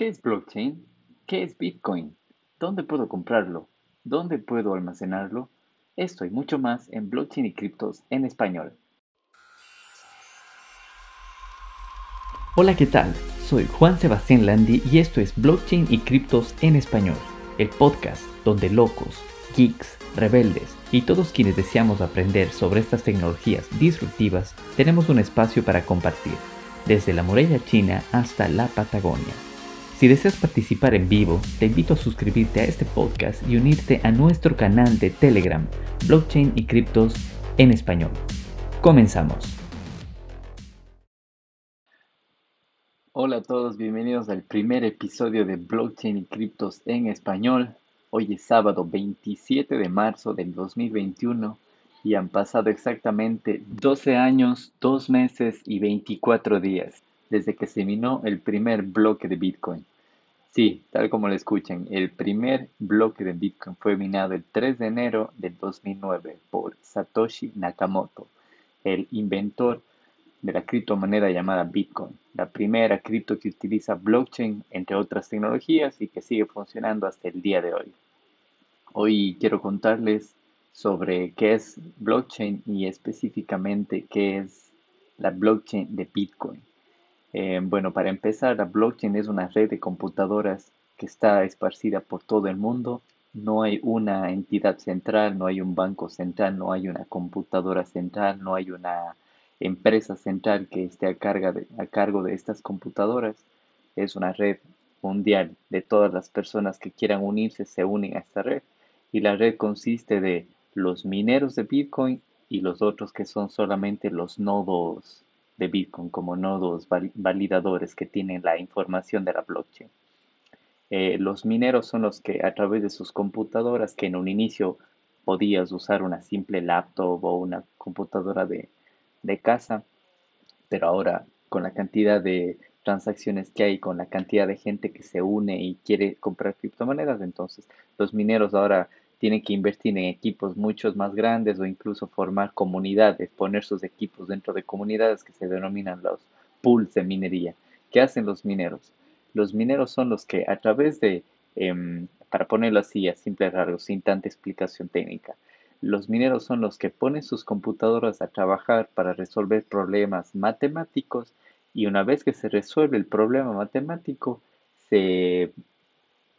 ¿Qué es blockchain? ¿Qué es Bitcoin? ¿Dónde puedo comprarlo? ¿Dónde puedo almacenarlo? Esto y mucho más en Blockchain y Criptos en español. Hola, ¿qué tal? Soy Juan Sebastián Landi y esto es Blockchain y Criptos en español, el podcast donde locos, geeks, rebeldes y todos quienes deseamos aprender sobre estas tecnologías disruptivas tenemos un espacio para compartir, desde la muralla china hasta la Patagonia. Si deseas participar en vivo, te invito a suscribirte a este podcast y unirte a nuestro canal de Telegram, Blockchain y Criptos en español. Comenzamos. Hola a todos, bienvenidos al primer episodio de Blockchain y Criptos en español. Hoy es sábado 27 de marzo del 2021 y han pasado exactamente 12 años, 2 meses y 24 días desde que se minó el primer bloque de Bitcoin. Sí, tal como lo escuchan, el primer bloque de Bitcoin fue minado el 3 de enero del 2009 por Satoshi Nakamoto, el inventor de la criptomoneda llamada Bitcoin, la primera cripto que utiliza blockchain entre otras tecnologías y que sigue funcionando hasta el día de hoy. Hoy quiero contarles sobre qué es blockchain y específicamente qué es la blockchain de Bitcoin. Eh, bueno, para empezar, la blockchain es una red de computadoras que está esparcida por todo el mundo. No hay una entidad central, no hay un banco central, no hay una computadora central, no hay una empresa central que esté a, a cargo de estas computadoras. Es una red mundial de todas las personas que quieran unirse, se unen a esta red. Y la red consiste de los mineros de Bitcoin y los otros que son solamente los nodos de Bitcoin como nodos validadores que tienen la información de la blockchain. Eh, los mineros son los que a través de sus computadoras, que en un inicio podías usar una simple laptop o una computadora de, de casa, pero ahora con la cantidad de transacciones que hay, con la cantidad de gente que se une y quiere comprar criptomonedas, entonces los mineros ahora tienen que invertir en equipos muchos más grandes o incluso formar comunidades, poner sus equipos dentro de comunidades que se denominan los pools de minería. ¿Qué hacen los mineros? Los mineros son los que a través de, em, para ponerlo así a simple rasgo, sin tanta explicación técnica, los mineros son los que ponen sus computadoras a trabajar para resolver problemas matemáticos y una vez que se resuelve el problema matemático, se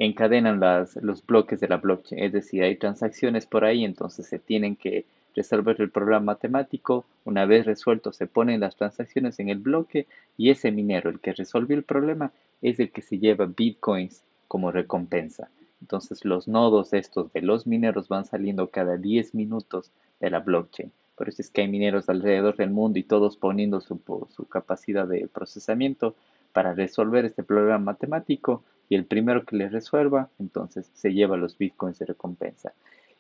encadenan los bloques de la blockchain. Es decir, hay transacciones por ahí, entonces se tienen que resolver el problema matemático. Una vez resuelto, se ponen las transacciones en el bloque y ese minero, el que resolvió el problema, es el que se lleva bitcoins como recompensa. Entonces los nodos estos de los mineros van saliendo cada 10 minutos de la blockchain. Por eso es que hay mineros alrededor del mundo y todos poniendo su, su capacidad de procesamiento para resolver este problema matemático y el primero que le resuelva, entonces se lleva los bitcoins de recompensa.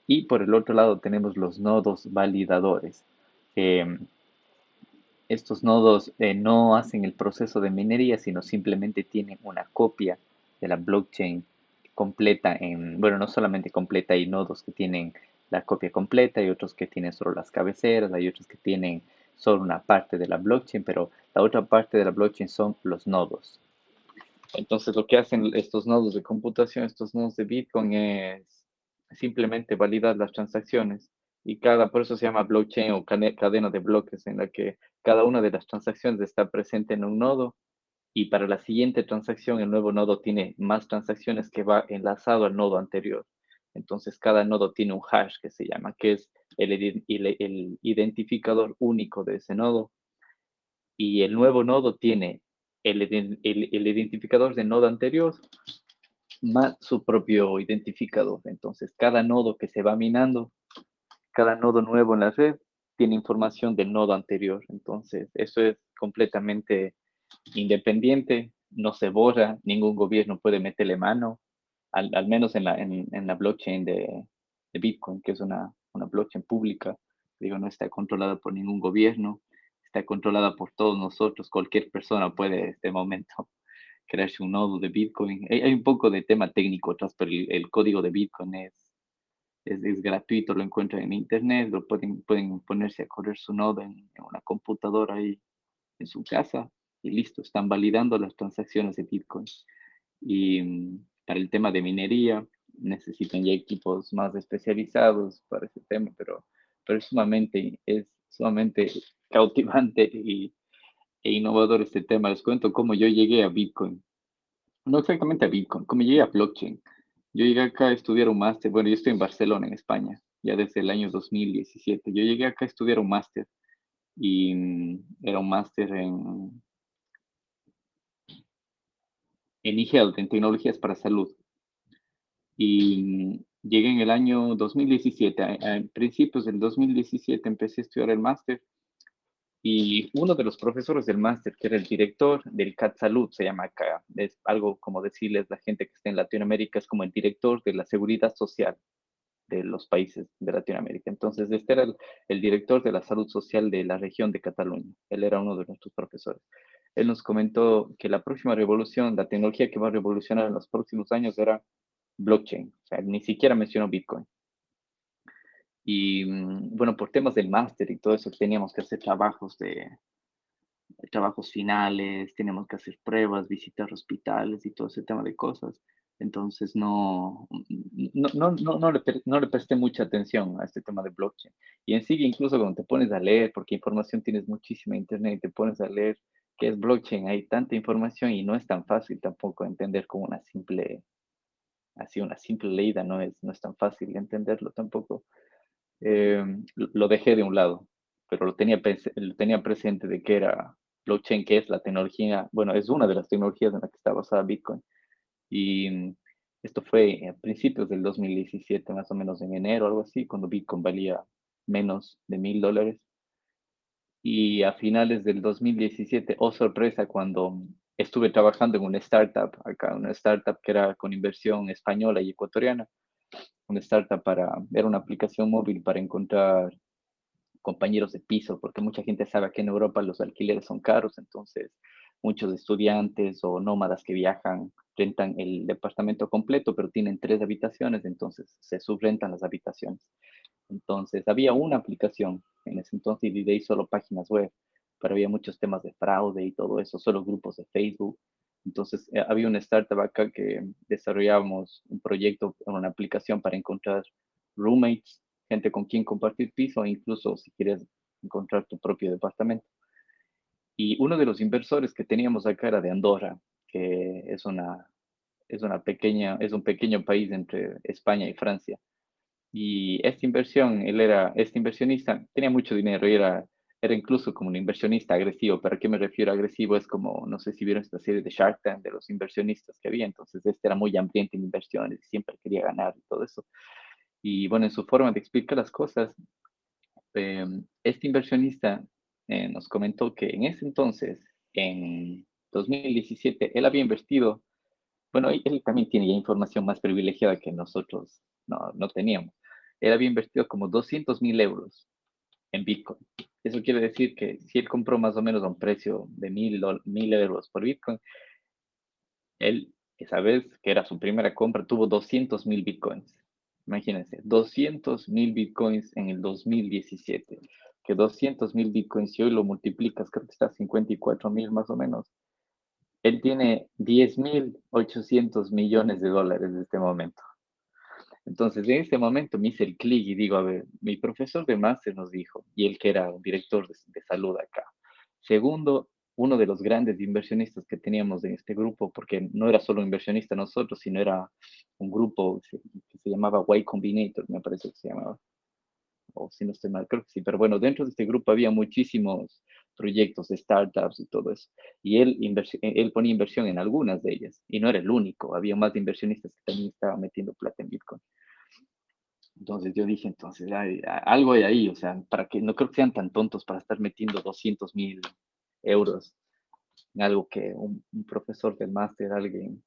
Y por el otro lado tenemos los nodos validadores. estos nodos eh, no hacen el proceso de minería, sino simplemente tienen una copia de la blockchain completa en, bueno, no solamente completa, hay nodos que tienen la copia completa, hay otros que tienen solo las cabeceras, hay otros que tienen solo una parte de la blockchain, pero la otra parte de la blockchain son los nodos. Entonces lo que hacen estos nodos de computación, estos nodos de Bitcoin es simplemente validar las transacciones y cada, por eso se llama blockchain o cadena de bloques en la que cada una de las transacciones está presente en un nodo y para la siguiente transacción el nuevo nodo tiene más transacciones que va enlazado al nodo anterior. Entonces cada nodo tiene un hash que se llama, que es el, el identificador único de ese nodo. Y el nuevo nodo tiene el, identificador de nodo anterior más su propio identificador. Entonces, cada nodo que se va minando, cada nodo nuevo en la red, tiene información del nodo anterior. Entonces, eso es completamente independiente, no se borra, ningún gobierno puede meterle mano, al, menos en la, en, la blockchain de, de, Bitcoin, que es una, una blockchain pública, digo, no está controlada por ningún gobierno está controlada por todos nosotros. Cualquier persona puede en este momento crearse un nodo de Bitcoin. Hay, un poco de tema técnico atrás, pero el, código de Bitcoin es, es, gratuito, lo encuentran en Internet, lo pueden, pueden ponerse a correr su nodo en, una computadora ahí en su casa y listo, están validando las transacciones de Bitcoin. Y mm, para el tema de minería necesitan ya equipos más especializados para ese tema, pero, pero es sumamente, es sumamente cautivante y, e innovador este tema. Les cuento cómo yo llegué a Bitcoin. No exactamente a Bitcoin, cómo llegué a blockchain. Yo llegué acá a estudiar un máster. Bueno, yo estoy en Barcelona, en España, ya desde el año 2017. Yo llegué acá a estudiar un máster y mm, era un máster en, en eHealth, en tecnologías para salud. Y mm, llegué en el año 2017. A, principios del 2017 empecé a estudiar el máster y uno de los profesores del máster, que era el director del CAT Salud, se llama acá, es algo como decirles la gente que está en Latinoamérica, es como el director de la seguridad social de los países de Latinoamérica. Entonces, este era el, director de la salud social de la región de Cataluña. Él era uno de nuestros profesores. Él nos comentó que la próxima revolución, la tecnología que va a revolucionar en los próximos años era blockchain. Ni siquiera mencionó Bitcoin. Y mm, bueno, por temas del máster y todo eso, teníamos que hacer trabajos de trabajos finales, teníamos que hacer pruebas, visitar hospitales y todo ese tema de cosas. Entonces no, no, no, le, no le presté mucha atención a este tema de blockchain. Y en sí, incluso cuando te pones a leer, porque información tienes muchísima en internet, te pones a leer qué es blockchain, hay tanta información y no es tan fácil tampoco entender como una simple, así una simple leída, no es, no es tan fácil entenderlo tampoco. Eh, lo dejé de un lado, pero lo tenía, lo tenía presente de que era blockchain, que es la tecnología, bueno, es una de las tecnologías en la que está basada Bitcoin. Y mm, esto fue a principios del 2017, más o menos en enero, algo así, cuando Bitcoin valía menos de mil dólares. Y a finales del 2017, oh sorpresa, cuando estuve trabajando en una startup, acá, una startup que era con inversión española y ecuatoriana, una startup para, era una aplicación móvil para encontrar compañeros de piso, porque mucha gente sabe que en Europa los alquileres son caros, entonces muchos estudiantes o nómadas que viajan rentan el departamento completo, pero tienen tres habitaciones, entonces se subrentan las habitaciones. Entonces había una aplicación en ese entonces y de ahí solo páginas web, pero había muchos temas de fraude y todo eso, solo grupos de Facebook. Entonces, eh, había una startup acá que desarrollábamos un proyecto, una aplicación para encontrar roommates, gente con quien compartir piso, incluso si quieres encontrar tu propio departamento. Y uno de los inversores que teníamos acá era de Andorra, que es una, es una pequeña, es un pequeño país entre España y Francia. Y esta inversión, él era, este inversionista tenía mucho dinero y era era incluso como un inversionista agresivo. ¿Pero a qué me refiero agresivo? Es como, no sé si vieron esta serie de Shark Tank de los inversionistas que había. Entonces, este era muy ambiente en inversiones siempre quería ganar y todo eso. Y bueno, en su forma de explicar las cosas, em, este inversionista eh, nos comentó que en ese entonces, en 2017, él había invertido, bueno, él también tiene ya información más privilegiada que nosotros no, no teníamos. Él había invertido como 200 mil euros en Bitcoin. Eso quiere decir que si él compró más o menos a un precio de mil, euros por Bitcoin, él, esa vez que era su primera compra, tuvo 200 mil Bitcoins. Imagínense, 200 mil Bitcoins en el 2017. Que 200 mil Bitcoins, si hoy lo multiplicas, creo que está a 54 mil más o menos. Él tiene 10 mil 800 millones de dólares en este momento. Entonces, en ese momento me hice el clic y digo, a ver, mi profesor de máster nos dijo, y él que era un director de, salud acá. Segundo, uno de los grandes inversionistas que teníamos en este grupo, porque no era solo inversionista nosotros, sino era un grupo que se, llamaba Y Combinator, me parece que se llamaba. O si no estoy mal, creo que sí. Pero bueno, dentro de este grupo había muchísimos proyectos, startups y todo eso. Y él, él ponía inversión en algunas de ellas. Y no era el único, había más inversionistas que también estaban metiendo plata en Bitcoin. Entonces yo dije, entonces, algo hay ahí, o sea, para que no creo que sean tan tontos para estar metiendo 200 mil euros en algo que un, profesor del máster, alguien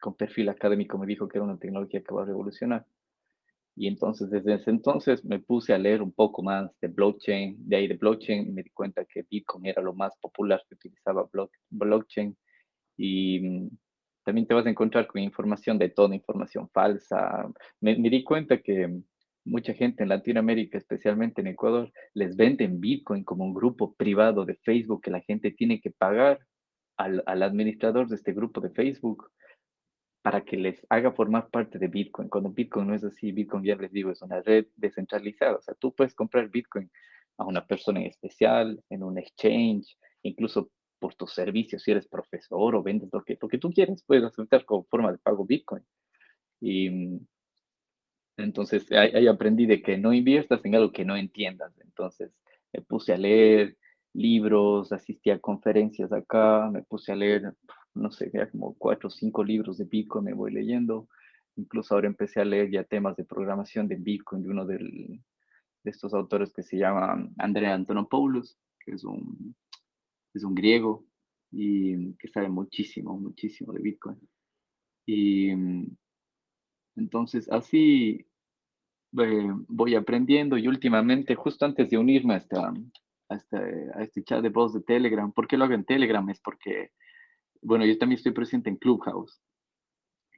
con perfil académico me dijo que era una tecnología que va a revolucionar. Y entonces desde ese entonces me puse a leer un poco más de blockchain, de ahí de blockchain, me di cuenta que Bitcoin era lo más popular que utilizaba blockchain. Y mm, también te vas a encontrar con información de toda información falsa. Me, me, di cuenta que mucha gente en Latinoamérica, especialmente en Ecuador, les venden Bitcoin como un grupo privado de Facebook que la gente tiene que pagar al, al administrador de este grupo de Facebook para que les haga formar parte de Bitcoin. Cuando Bitcoin no es así, Bitcoin ya les digo, es una red descentralizada. O sea, tú puedes comprar Bitcoin a una persona en especial, en un exchange, incluso por tus servicios, si eres profesor o vendes lo que, lo que tú quieres, puedes aceptar como forma de pago Bitcoin. Y mm, entonces ahí, aprendí de que no inviertas en algo que no entiendas. Entonces me puse a leer libros, asistí a conferencias acá, me puse a leer, no sé, ya como cuatro o cinco libros de Bitcoin me voy leyendo. Incluso ahora empecé a leer ya temas de programación de Bitcoin de uno de estos autores que se llama Andrea Antonopoulos, que es un, es un griego y que sabe muchísimo, muchísimo de Bitcoin. Y entonces así eh, voy aprendiendo y últimamente, justo antes de unirme a, esta, a, este, a este chat de voz de Telegram, ¿por qué lo hago en Telegram? Es porque, bueno, yo también estoy presente en Clubhouse,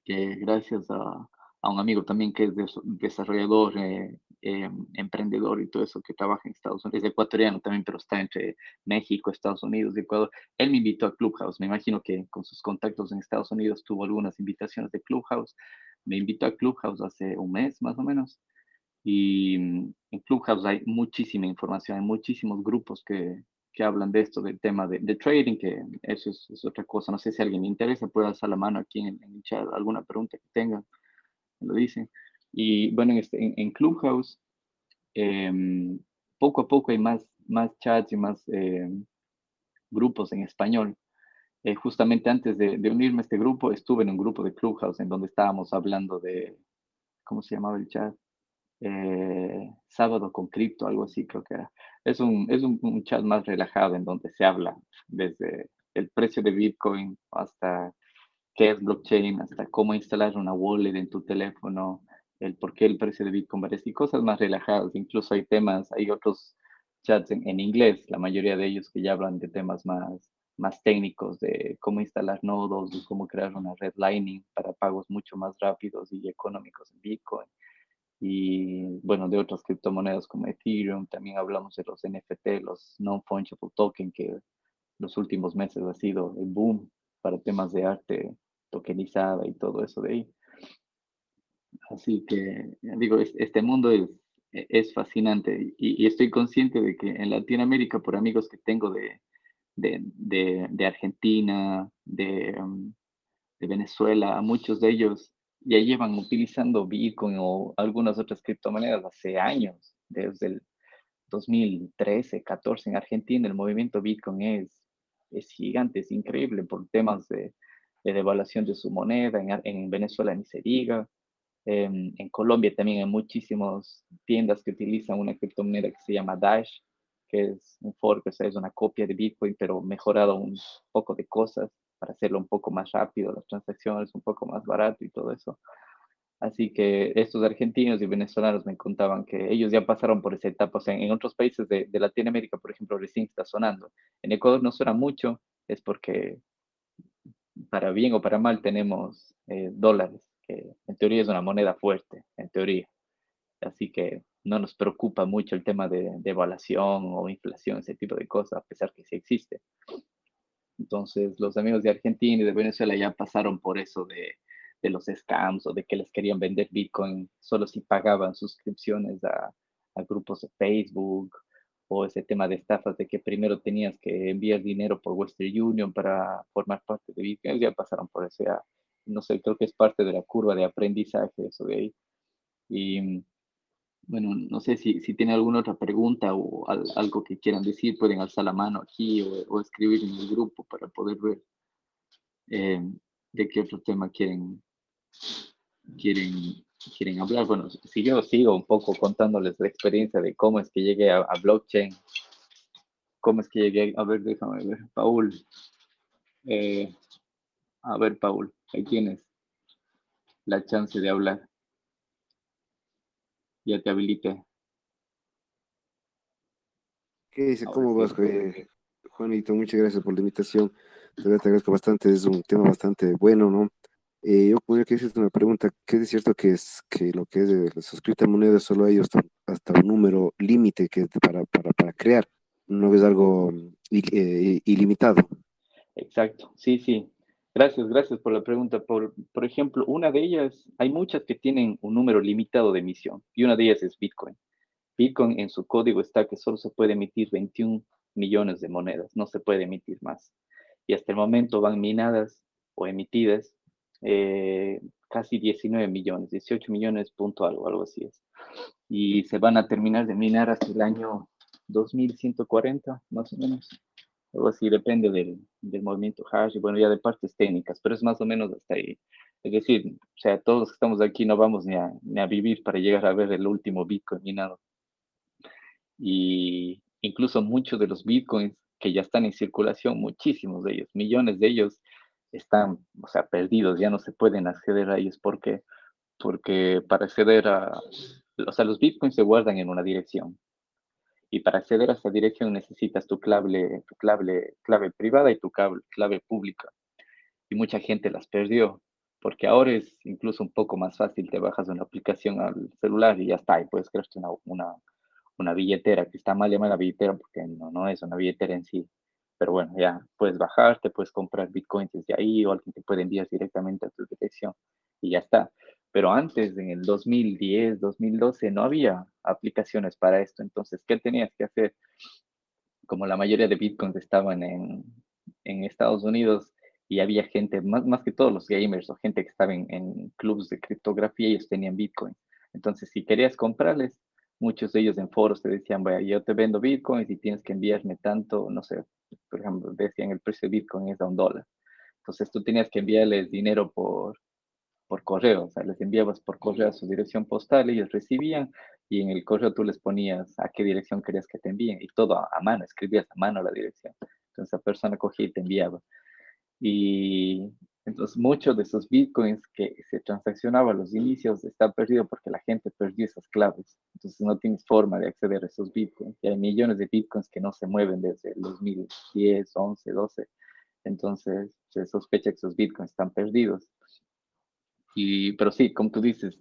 que gracias a, un amigo también que es desarrollador, eh, eh, emprendedor y todo eso, que trabaja en Estados Unidos, es ecuatoriano también, pero está entre México, Estados Unidos Ecuador. Él me invitó a Clubhouse, me imagino que con sus contactos en Estados Unidos tuvo algunas invitaciones de Clubhouse. Me invitó a Clubhouse hace un mes más o menos. Y mm, en Clubhouse hay muchísima información, hay muchísimos grupos que, que hablan de esto, del tema de, de trading, que eso es, es, otra cosa. No sé si a alguien le interesa, puede alzar la mano aquí en, en el chat, alguna pregunta que tengan lo dicen. Y bueno, en, este, en, Clubhouse, em, poco a poco hay más, más chats y más em, grupos en español. Eh, justamente antes de, unirme a este grupo, estuve en un grupo de Clubhouse en donde estábamos hablando de, ¿cómo se llamaba el chat? Eh, sábado con cripto, algo así creo que era. Es, un, es un, chat más relajado en donde se habla desde el precio de Bitcoin hasta qué es blockchain, hasta cómo instalar una wallet en tu teléfono, el por qué el precio de Bitcoin y cosas más relajadas. Incluso hay temas, hay otros chats en, inglés, la mayoría de ellos que ya hablan de temas más, más técnicos, de cómo instalar nodos, de cómo crear una red Lightning para pagos mucho más rápidos y económicos en Bitcoin. Y bueno, de otras criptomonedas como Ethereum, también hablamos de los NFT, los non-fungible token, que los últimos meses ha sido el boom para temas de arte tokenizada y todo eso de ahí. Así que, digo, este mundo es, es fascinante y, estoy consciente de que en Latinoamérica, por amigos que tengo de, de, de, Argentina, de, um, de Venezuela, muchos de ellos ya llevan utilizando Bitcoin o algunas otras criptomonedas hace años, desde el 2013, 14 en Argentina, el movimiento Bitcoin es, es gigante, es increíble por temas de, de devaluación de su moneda, en, en Venezuela ni se diga. Em, en Colombia también hay muchísimas tiendas que utilizan una criptomoneda que se llama Dash, que es un fork, o sea, es una copia de Bitcoin, pero mejorado un poco de cosas para hacerlo un poco más rápido, las transacciones un poco más barato y todo eso. Así que estos argentinos y venezolanos me contaban que ellos ya pasaron por esa etapa. O sea, en otros países de, de Latinoamérica, por ejemplo, recién está sonando. En Ecuador no suena mucho, es porque para bien o para mal, tenemos eh, dólares, que en teoría es una moneda fuerte, en teoría. Así que no nos preocupa mucho el tema de, devaluación o inflación, ese tipo de cosas, a pesar que sí existe. Entonces, los amigos de Argentina y de Venezuela ya pasaron por eso de, de los scams o de que les querían vender Bitcoin solo si pagaban suscripciones a, a grupos de Facebook o ese tema de estafas de que primero tenías que enviar dinero por Western Union para formar parte de Bitcoin, ya pasaron por eso, no sé, creo que es parte de la curva de aprendizaje eso de ahí. Y bueno, no sé si, si tienen alguna otra pregunta o algo que quieran decir, pueden alzar la mano aquí o, escribir en el grupo para poder ver eh, de qué otro tema quieren, quieren quieren hablar. Bueno, si yo sigo un poco contándoles la experiencia de cómo es que llegué a, blockchain, cómo es que llegué, a ver, déjame ver, Paul. Eh, a ver, Paul, ahí tienes la chance de hablar. Ya te habilité. ¿Qué dice? ¿Cómo vas, Juanito? Muchas gracias por la invitación. Te agradezco bastante, es un tema bastante bueno, ¿no? Eh, yo podría que una pregunta, ¿qué es cierto que es que lo que es de las criptomonedas solo hay hasta, hasta un número límite que para, para, para, crear? No es algo eh, ilimitado. Exacto, sí, sí. Gracias, gracias por la pregunta. Por, por ejemplo, una de ellas, hay muchas que tienen un número limitado de emisión y una de ellas es Bitcoin. Bitcoin en su código está que solo se puede emitir 21 millones de monedas, no se puede emitir más. Y hasta el momento van minadas o emitidas eh, casi 19 millones, 18 millones punto algo, algo así es. Y se van a terminar de minar hasta el año 2140, más o menos. Algo así, depende del, del movimiento hash y bueno, ya de partes técnicas, pero es más o menos hasta ahí. Es decir, o sea, todos los que estamos aquí no vamos ni a, ni a vivir para llegar a ver el último Bitcoin minado. Y incluso muchos de los Bitcoins que ya están en circulación, muchísimos de ellos, millones de ellos, están, o sea, perdidos, ya no se pueden acceder a ellos. ¿Por qué? Porque para acceder a, o sea, los bitcoins se guardan en una dirección. Y para acceder a esa dirección necesitas tu clave, tu clave, clave privada y tu clave, clave pública. Y mucha gente las perdió, porque ahora es incluso un poco más fácil, te bajas una aplicación al celular y ya está, y puedes crearte una, una, una billetera, que está mal llamada billetera porque no, no es una billetera en sí, pero bueno, ya puedes bajar, te puedes comprar bitcoins desde ahí o alguien te puede enviar directamente a tu dirección y ya está. Pero antes, en el 2010, 2012, no había aplicaciones para esto. Entonces, ¿qué tenías que hacer? Como la mayoría de bitcoins estaban en, en Estados Unidos y había gente, más, más que todos los gamers o gente que estaba en, en clubes de criptografía, ellos tenían bitcoin. Entonces, si querías comprarles, muchos de ellos en foros te decían, vaya, yo te vendo bitcoins y tienes que enviarme tanto, no sé, por ejemplo, decían el precio de bitcoin es a un dólar. Entonces tú tenías que enviarles dinero por, por correo, o sea, les enviabas por correo a su dirección postal, ellos recibían y en el correo tú les ponías a qué dirección querías que te envíen y todo a, a mano, escribías a mano la dirección. Entonces esa persona cogía y te enviaba. Y entonces, muchos de esos bitcoins que se transaccionaban a los inicios están perdidos porque la gente perdió esas claves. Entonces, no tienes forma de acceder a esos bitcoins. Y hay millones de bitcoins que no se mueven desde el 2010, 11, 12. Entonces, se sospecha que esos bitcoins están perdidos. Y, pero sí, como tú dices,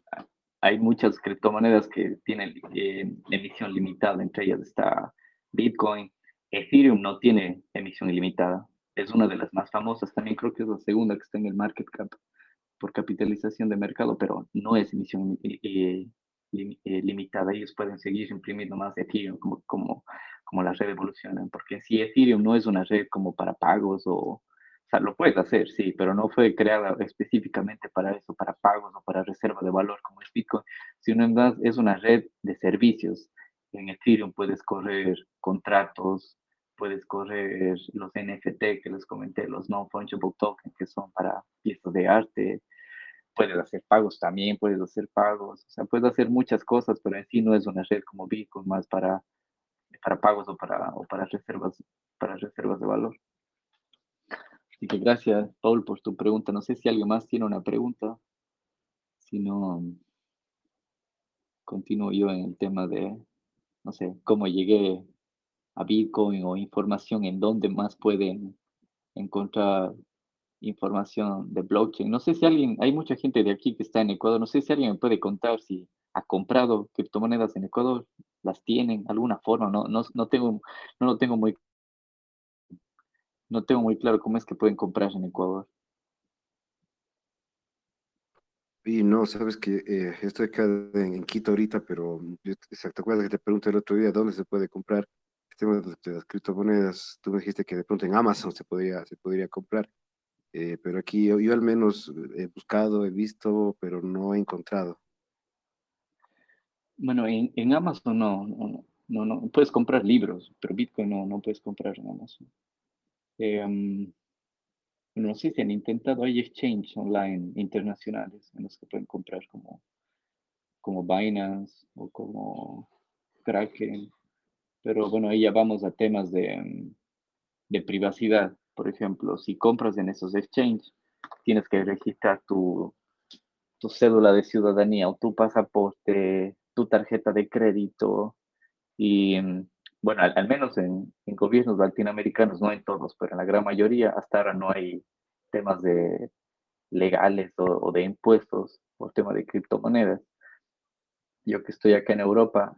hay muchas criptomonedas que tienen eh, emisión limitada. Entre ellas está Bitcoin. Ethereum no tiene emisión ilimitada es una de las más famosas, también creo que es la segunda que está en el market cap por capitalización de mercado, pero no es emisión eh, eh, eh, limitada. Ellos pueden seguir imprimiendo más Ethereum como, como, como la red evoluciona, porque si Ethereum no es una red como para pagos o sea, lo puedes hacer, sí, pero no fue creada específicamente para eso, para pagos o para reserva de valor como es Bitcoin, sino en es una red de servicios. En Ethereum puedes correr contratos, puedes correr los NFT que les comenté, los non-fungible tokens, que son para piezas de arte. Puedes hacer pagos también, puedes hacer pagos, o sea, puedes hacer muchas cosas, pero en sí no es una red como Bitcoin más para, para pagos o para, o para, reservas, para reservas de valor. Así que gracias, Paul, por tu pregunta. No sé si alguien más tiene una pregunta. Si no, continúo yo en el tema de, no sé, cómo llegué a Bitcoin o información en dónde más pueden encontrar información de blockchain. No sé si alguien, hay mucha gente de aquí que está en Ecuador, no sé si alguien me puede contar si ha comprado criptomonedas en Ecuador, las tienen, alguna forma, no, no, no tengo, no lo tengo muy, no tengo muy claro cómo es que pueden comprar en Ecuador. Y no, sabes que eh, estoy acá en, Quito ahorita, pero exacto, acuerdas que te pregunté el otro día dónde se puede comprar tema de las criptomonedas, tú me dijiste que de pronto en Amazon se podría, se podría comprar, eh, pero aquí yo, yo, al menos he buscado, he visto, pero no he encontrado. Bueno, en, en Amazon no, no, no, no, puedes comprar libros, pero Bitcoin no, no puedes comprar en Amazon. Eh, no sé si han intentado, hay exchange online internacionales en los que pueden comprar como, como Binance o como Kraken pero bueno, ahí ya vamos a temas de, de privacidad. Por ejemplo, si compras en esos exchanges, tienes que registrar tu, tu cédula de ciudadanía o tu pasaporte, tu tarjeta de crédito y, bueno, al, menos en, en, gobiernos latinoamericanos, no en todos, pero en la gran mayoría, hasta ahora no hay temas de legales o, o de impuestos por tema de criptomonedas. Yo que estoy acá en Europa,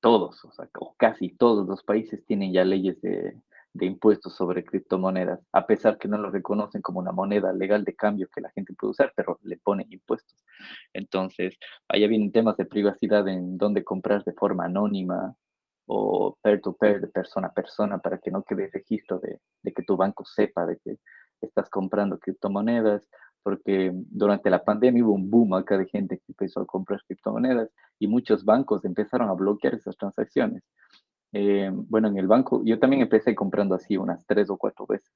todos, o sea, casi todos los países tienen ya leyes de, de impuestos sobre criptomonedas, a pesar que no lo reconocen como una moneda legal de cambio que la gente puede usar, pero le ponen impuestos. Entonces, allá vienen temas de privacidad en dónde comprar de forma anónima o peer-to-peer, de persona a persona, para que no quede registro de, que tu banco sepa de que estás comprando criptomonedas, porque durante la pandemia hubo un boom acá de gente que empezó a comprar criptomonedas y muchos bancos empezaron a bloquear esas transacciones. Eh, bueno, en el banco, yo también empecé comprando así unas tres o cuatro veces.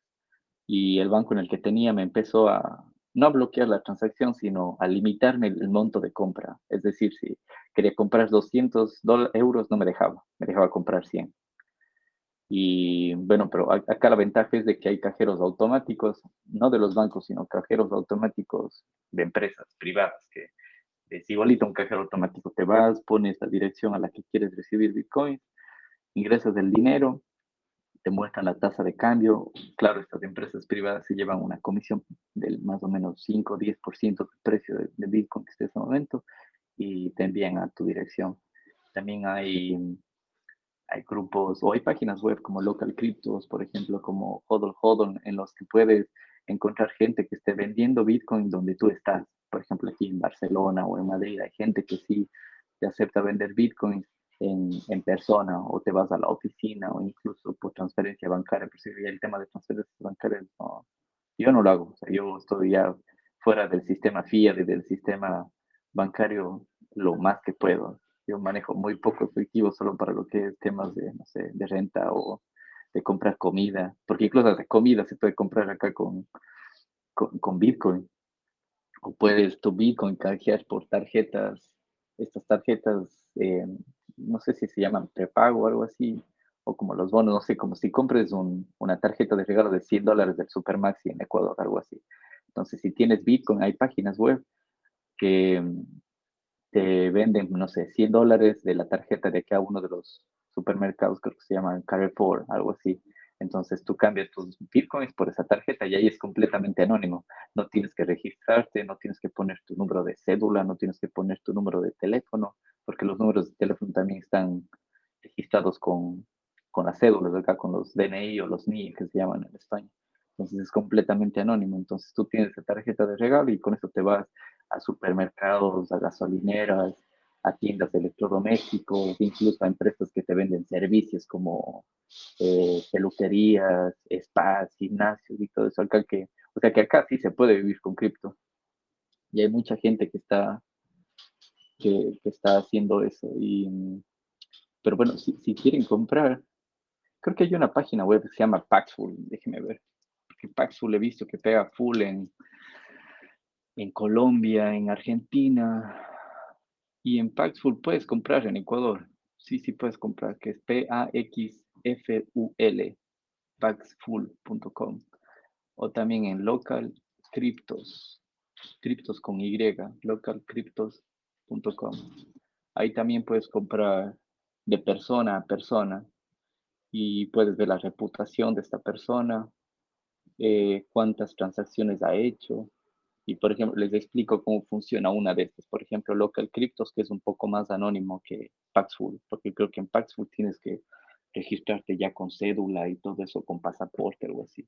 Y el banco en el que tenía me empezó a, no a bloquear la transacción, sino a limitarme el, monto de compra. Es decir, si quería comprar 200 euros, no me dejaba, me dejaba comprar 100. Y bueno, pero acá la ventaja es de que hay cajeros automáticos, no de los bancos, sino cajeros automáticos de empresas privadas, que es igualito un cajero automático. Te vas, pones la dirección a la que quieres recibir Bitcoin ingresas del dinero, te muestran la tasa de cambio. Claro, estas empresas privadas se llevan una comisión del más o menos 5 o 10% del precio de, Bitcoin que esté en ese momento y te envían a tu dirección. También hay, hay grupos o hay páginas web como Local Cryptos, por ejemplo, como Hodl Hodl, en los que puedes encontrar gente que esté vendiendo Bitcoin donde tú estás. Por ejemplo, aquí en Barcelona o en Madrid hay gente que sí te acepta vender Bitcoin en, en, persona o te vas a la oficina o incluso por transferencia bancaria, pero si el tema de transferencias bancarias, no, yo no lo hago, o sea, yo estoy ya fuera del sistema fiat y del sistema bancario lo más que puedo. Yo manejo muy poco efectivo solo para lo que es temas de, no sé, de renta o de comprar comida, porque incluso de comida se puede comprar acá con, con, con Bitcoin. O puedes tu Bitcoin canjear por tarjetas, estas tarjetas eh, no sé si se llaman prepago o algo así, o como los bonos, no sé, como si compres una tarjeta de regalo de 100 dólares del Supermaxi en Ecuador, algo así. Entonces, si tienes Bitcoin, hay páginas web que mm, te venden, no sé, 100 dólares de la tarjeta de cada uno de los supermercados, creo que se llaman Carrefour, algo así. Entonces tú cambias tus bitcoins por esa tarjeta y ahí es completamente anónimo. No tienes que registrarte, no tienes que poner tu número de cédula, no tienes que poner tu número de teléfono, porque los números de teléfono también están registrados con, con las cédulas, acá con los DNI o los NIE que se llaman en España. Entonces es completamente anónimo. Entonces tú tienes esa tarjeta de regalo y con eso te vas a supermercados, a gasolineras, a tiendas de electrodomésticos, incluso a empresas que te venden servicios como eh, peluquerías, spas, gimnasios y todo eso. Acá que, o sea que acá sí se puede vivir con cripto. Y hay mucha gente que está que, está haciendo eso. Y, pero bueno, si, si, quieren comprar, creo que hay una página web que se llama Paxful, déjenme ver. Porque Paxful he visto que pega full en, en Colombia, en Argentina. Y en Paxful puedes comprar en Ecuador. Sí, sí puedes comprar, que es P-A-X-F-U-L, paxful.com. O también en Local Cryptos, criptos con Y, Local Cryptos Ahí también puedes comprar de persona a persona y puedes ver la reputación de esta persona, eh, cuántas transacciones ha hecho. Y por ejemplo, les explico cómo funciona una de estas. Por ejemplo, Local Cryptos, que es un poco más anónimo que Paxful, porque creo que en Paxful tienes que registrarte ya con cédula y todo eso, con pasaporte, algo así.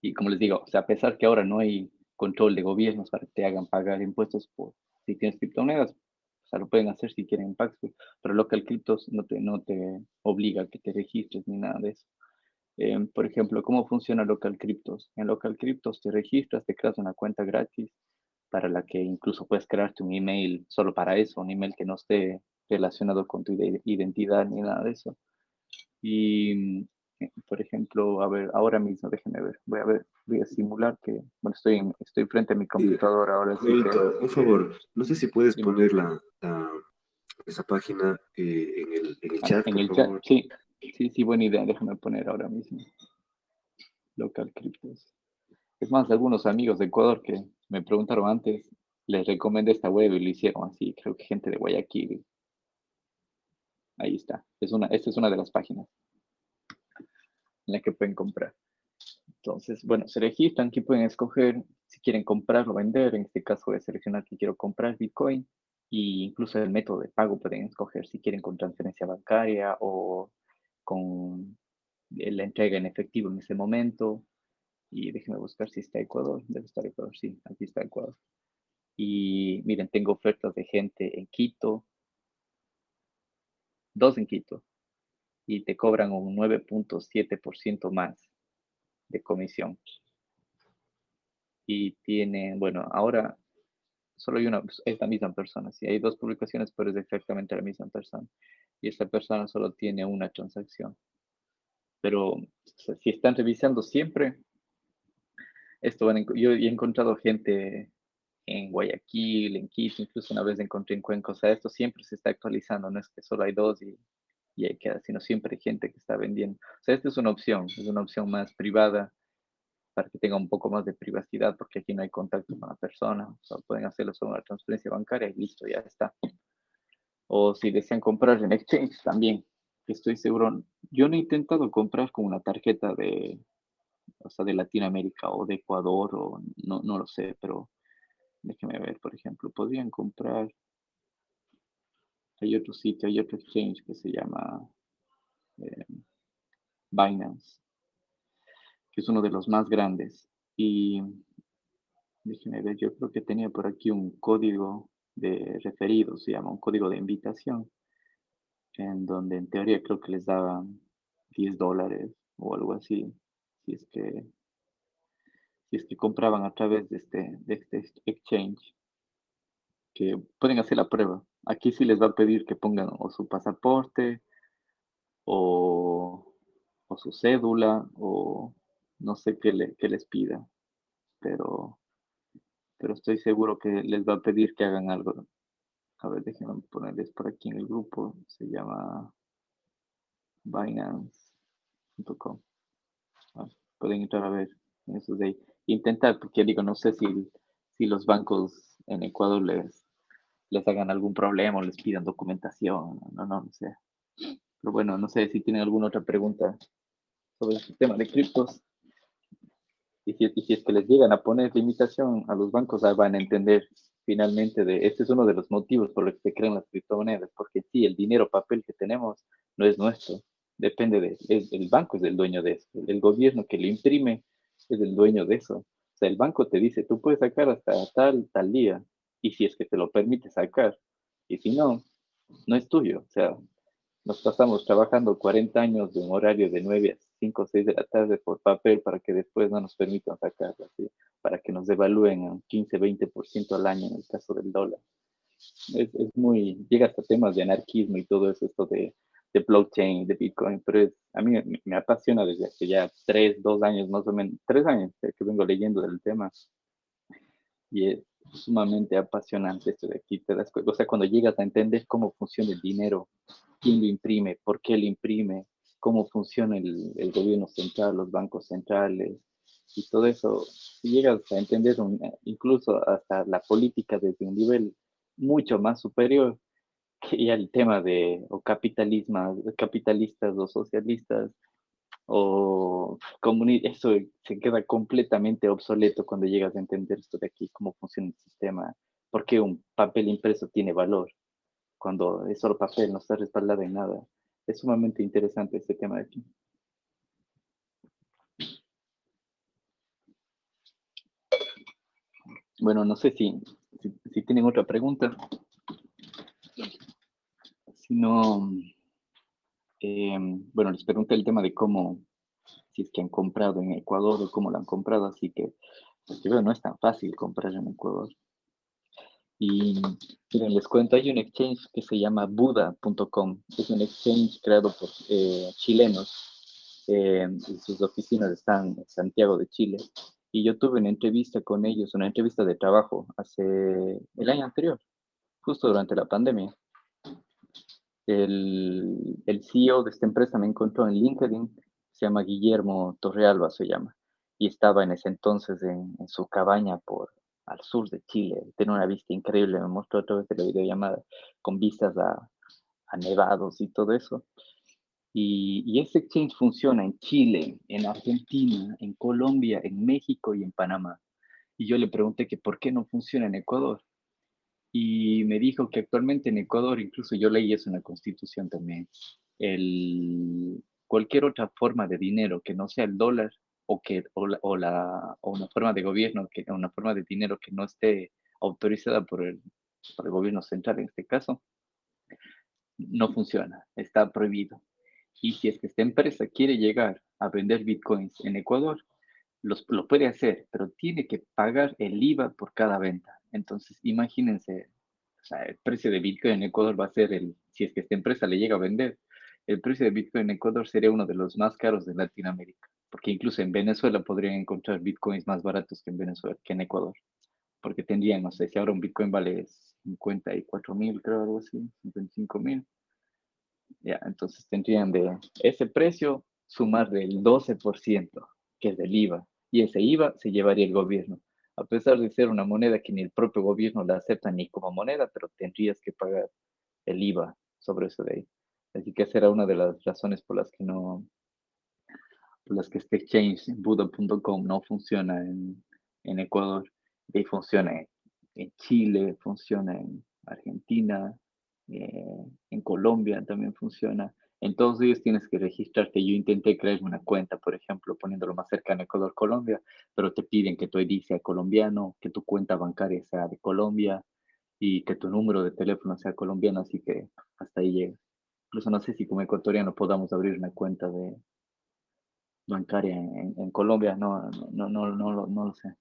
Y como les digo, o sea, a pesar que ahora no hay control de gobiernos para que te hagan pagar impuestos por si tienes criptomonedas, o sea, lo pueden hacer si quieren en Paxful, pero Local Cryptos no te, no te obliga a que te registres ni nada de eso. Em, por ejemplo, ¿cómo funciona Local Cryptos? En Local Cryptos te registras, te creas una cuenta gratis para la que incluso puedes crearte un email solo para eso, un email que no esté relacionado con tu identidad ni nada de eso. Y por ejemplo, a ver, ahora mismo, déjenme ver, voy a ver, voy a simular que, bueno, estoy, estoy frente a mi computador ahora. por favor, no sé si puedes poner la, esa página eh, en, el, en, el, ah, chat. En el chat, sí, sí, sí, buena idea, déjame poner ahora mismo. Local Cryptos. Es más, algunos amigos de Ecuador que me preguntaron antes, les recomendé esta web y lo hicieron así, creo que gente de Guayaquil. Ahí está, es una, esta es una de las páginas en la que pueden comprar. Entonces, bueno, se registran, aquí pueden escoger si quieren comprar o vender. En este caso voy a seleccionar que quiero comprar Bitcoin e incluso el método de pago pueden escoger si quieren con transferencia bancaria o con la entrega en efectivo en ese momento. Y déjenme buscar si está Ecuador. Debe estar Ecuador, sí, aquí está Ecuador. Y miren, tengo ofertas de gente en Quito, dos en Quito, y te cobran un 9.7% más de comisión. Y tienen, bueno, ahora solo hay una, es la misma persona. Si hay dos publicaciones, pero es exactamente la misma persona. Y esta persona solo tiene una transacción. Pero si están revisando siempre, esto van yo he encontrado gente en Guayaquil, en Quito, incluso una vez encontré en Cuenca. O sea, esto siempre se está actualizando, no es que solo hay dos y, y ahí queda, sino siempre hay gente que está vendiendo. O sea, esta es una opción, es una opción más privada para que tenga un poco más de privacidad, porque aquí no hay contacto con la persona. O sea, pueden hacerlo sobre una transferencia bancaria y listo, ya está. O si desean comprar en exchange también, estoy seguro. Yo no he intentado comprar con una tarjeta de, o sea, de Latinoamérica o de Ecuador, o no, no lo sé, pero déjenme ver, por ejemplo, podrían comprar. Hay otro sitio, hay otro exchange que se llama eh, Binance que es uno de los más grandes. Y déjenme ver, yo creo que tenía por aquí un código de referido, se llama un código de invitación, en donde en teoría creo que les daban 10 dólares o algo así, si es que si es que compraban a través de este, de este exchange, que pueden hacer la prueba. Aquí sí les va a pedir que pongan o su pasaporte o, o su cédula o no sé qué, les pida, pero, pero estoy seguro que les va a pedir que hagan algo. A ver, déjenme ponerles por aquí en el grupo. Se llama Binance.com. Ah, pueden entrar a ver eso de ahí. Intentar, porque digo, no sé si, si los bancos en Ecuador les, les hagan algún problema o les pidan documentación. No, no, no sé. Pero bueno, no sé si tienen alguna otra pregunta sobre este tema de criptos. Y si, es que les llegan a poner limitación a los bancos, van a entender finalmente de este es uno de los motivos por los que se crean las criptomonedas, porque sí, el dinero papel que tenemos no es nuestro, depende de, el banco es el dueño de eso, el gobierno que lo imprime es el dueño de eso. O sea, el banco te dice, tú puedes sacar hasta tal, tal día, y si es que te lo permite sacar, y si no, no es tuyo. O sea, nos pasamos trabajando 40 años de un horario de 9 a 5 o 6 de la tarde por papel para que después no nos permitan sacarlo, para que nos devalúen un 15, 20% al año en el caso del dólar. Es, muy, llega hasta temas de anarquismo y todo eso, esto de, de blockchain, de Bitcoin, pero a mí me, apasiona desde hace ya 3, 2 años más o menos, 3 años que vengo leyendo del tema. Y es sumamente apasionante esto de aquí, te das o sea, cuando llegas a entender cómo funciona el dinero, quién lo imprime, por qué lo imprime, cómo funciona el, gobierno central, los bancos centrales y todo eso, llegas a entender incluso hasta la política desde un nivel mucho más superior que ya el tema de o capitalismo, capitalistas o socialistas o eso se queda completamente obsoleto cuando llegas a entender esto de aquí, cómo funciona el sistema, por qué un papel impreso tiene valor cuando es solo papel, no está respaldado en nada. Es sumamente interesante este tema de aquí. Bueno, no sé si, si, tienen otra pregunta. Si no, em, bueno, les pregunté el tema de cómo, si es que han comprado en Ecuador o cómo lo han comprado, así que, pues, no es tan fácil comprar en Ecuador. Y miren, les cuento, hay un exchange que se llama Buda.com. Es un exchange creado por eh, chilenos eh, y sus oficinas están en Santiago de Chile. Y yo tuve una entrevista con ellos, una entrevista de trabajo hace el año anterior, justo durante la pandemia. El, el CEO de esta empresa me encontró en LinkedIn, se llama Guillermo Torrealba, se llama, y estaba en ese entonces en, en su cabaña por al sur de Chile. Tiene una vista increíble, me mostró vez la videollamada con vistas a, nevados y todo eso. Y, y ese exchange funciona en Chile, en Argentina, en Colombia, en México y en Panamá. Y yo le pregunté que por qué no funciona en Ecuador. Y me dijo que actualmente en Ecuador, incluso yo leí eso en la constitución también, el, cualquier otra forma de dinero que no sea el dólar o, que, o, la, o, una forma de gobierno, que, una forma de dinero que no esté autorizada por el, por el gobierno central en este caso, no funciona, está prohibido. Y si es que esta empresa quiere llegar a vender bitcoins en Ecuador, los, lo puede hacer, pero tiene que pagar el IVA por cada venta. Entonces, imagínense, o sea, el precio de bitcoin en Ecuador va a ser el, si es que esta empresa le llega a vender, el precio de bitcoin en Ecuador sería uno de los más caros de Latinoamérica, porque incluso en Venezuela podrían encontrar bitcoins más baratos que en Venezuela, que en Ecuador, porque tendrían, no sé, si ahora un bitcoin vale 54 mil, creo, algo así, 55 mil, ya, entonces tendrían de ese precio sumar del 12%, que es del IVA, y ese IVA se llevaría el gobierno. A pesar de ser una moneda que ni el propio gobierno la acepta ni como moneda, pero tendrías que pagar el IVA sobre eso de ahí. Así que esa era una de las razones por las que no, las que este exchange, Buda.com, no funciona en, en Ecuador. Y funciona en Chile, funciona en Argentina, eh, en Colombia también funciona. En todos ellos tienes que registrarte. Yo intenté crear una cuenta, por ejemplo, poniéndolo más cerca en Ecuador, Colombia, pero te piden que tu ID sea colombiano, que tu cuenta bancaria sea de Colombia y que tu número de teléfono sea colombiano, así que hasta ahí llega. Incluso no sé si como ecuatoriano podamos abrir una cuenta de bancaria en, Colombia, no, no, no, no, no lo sé.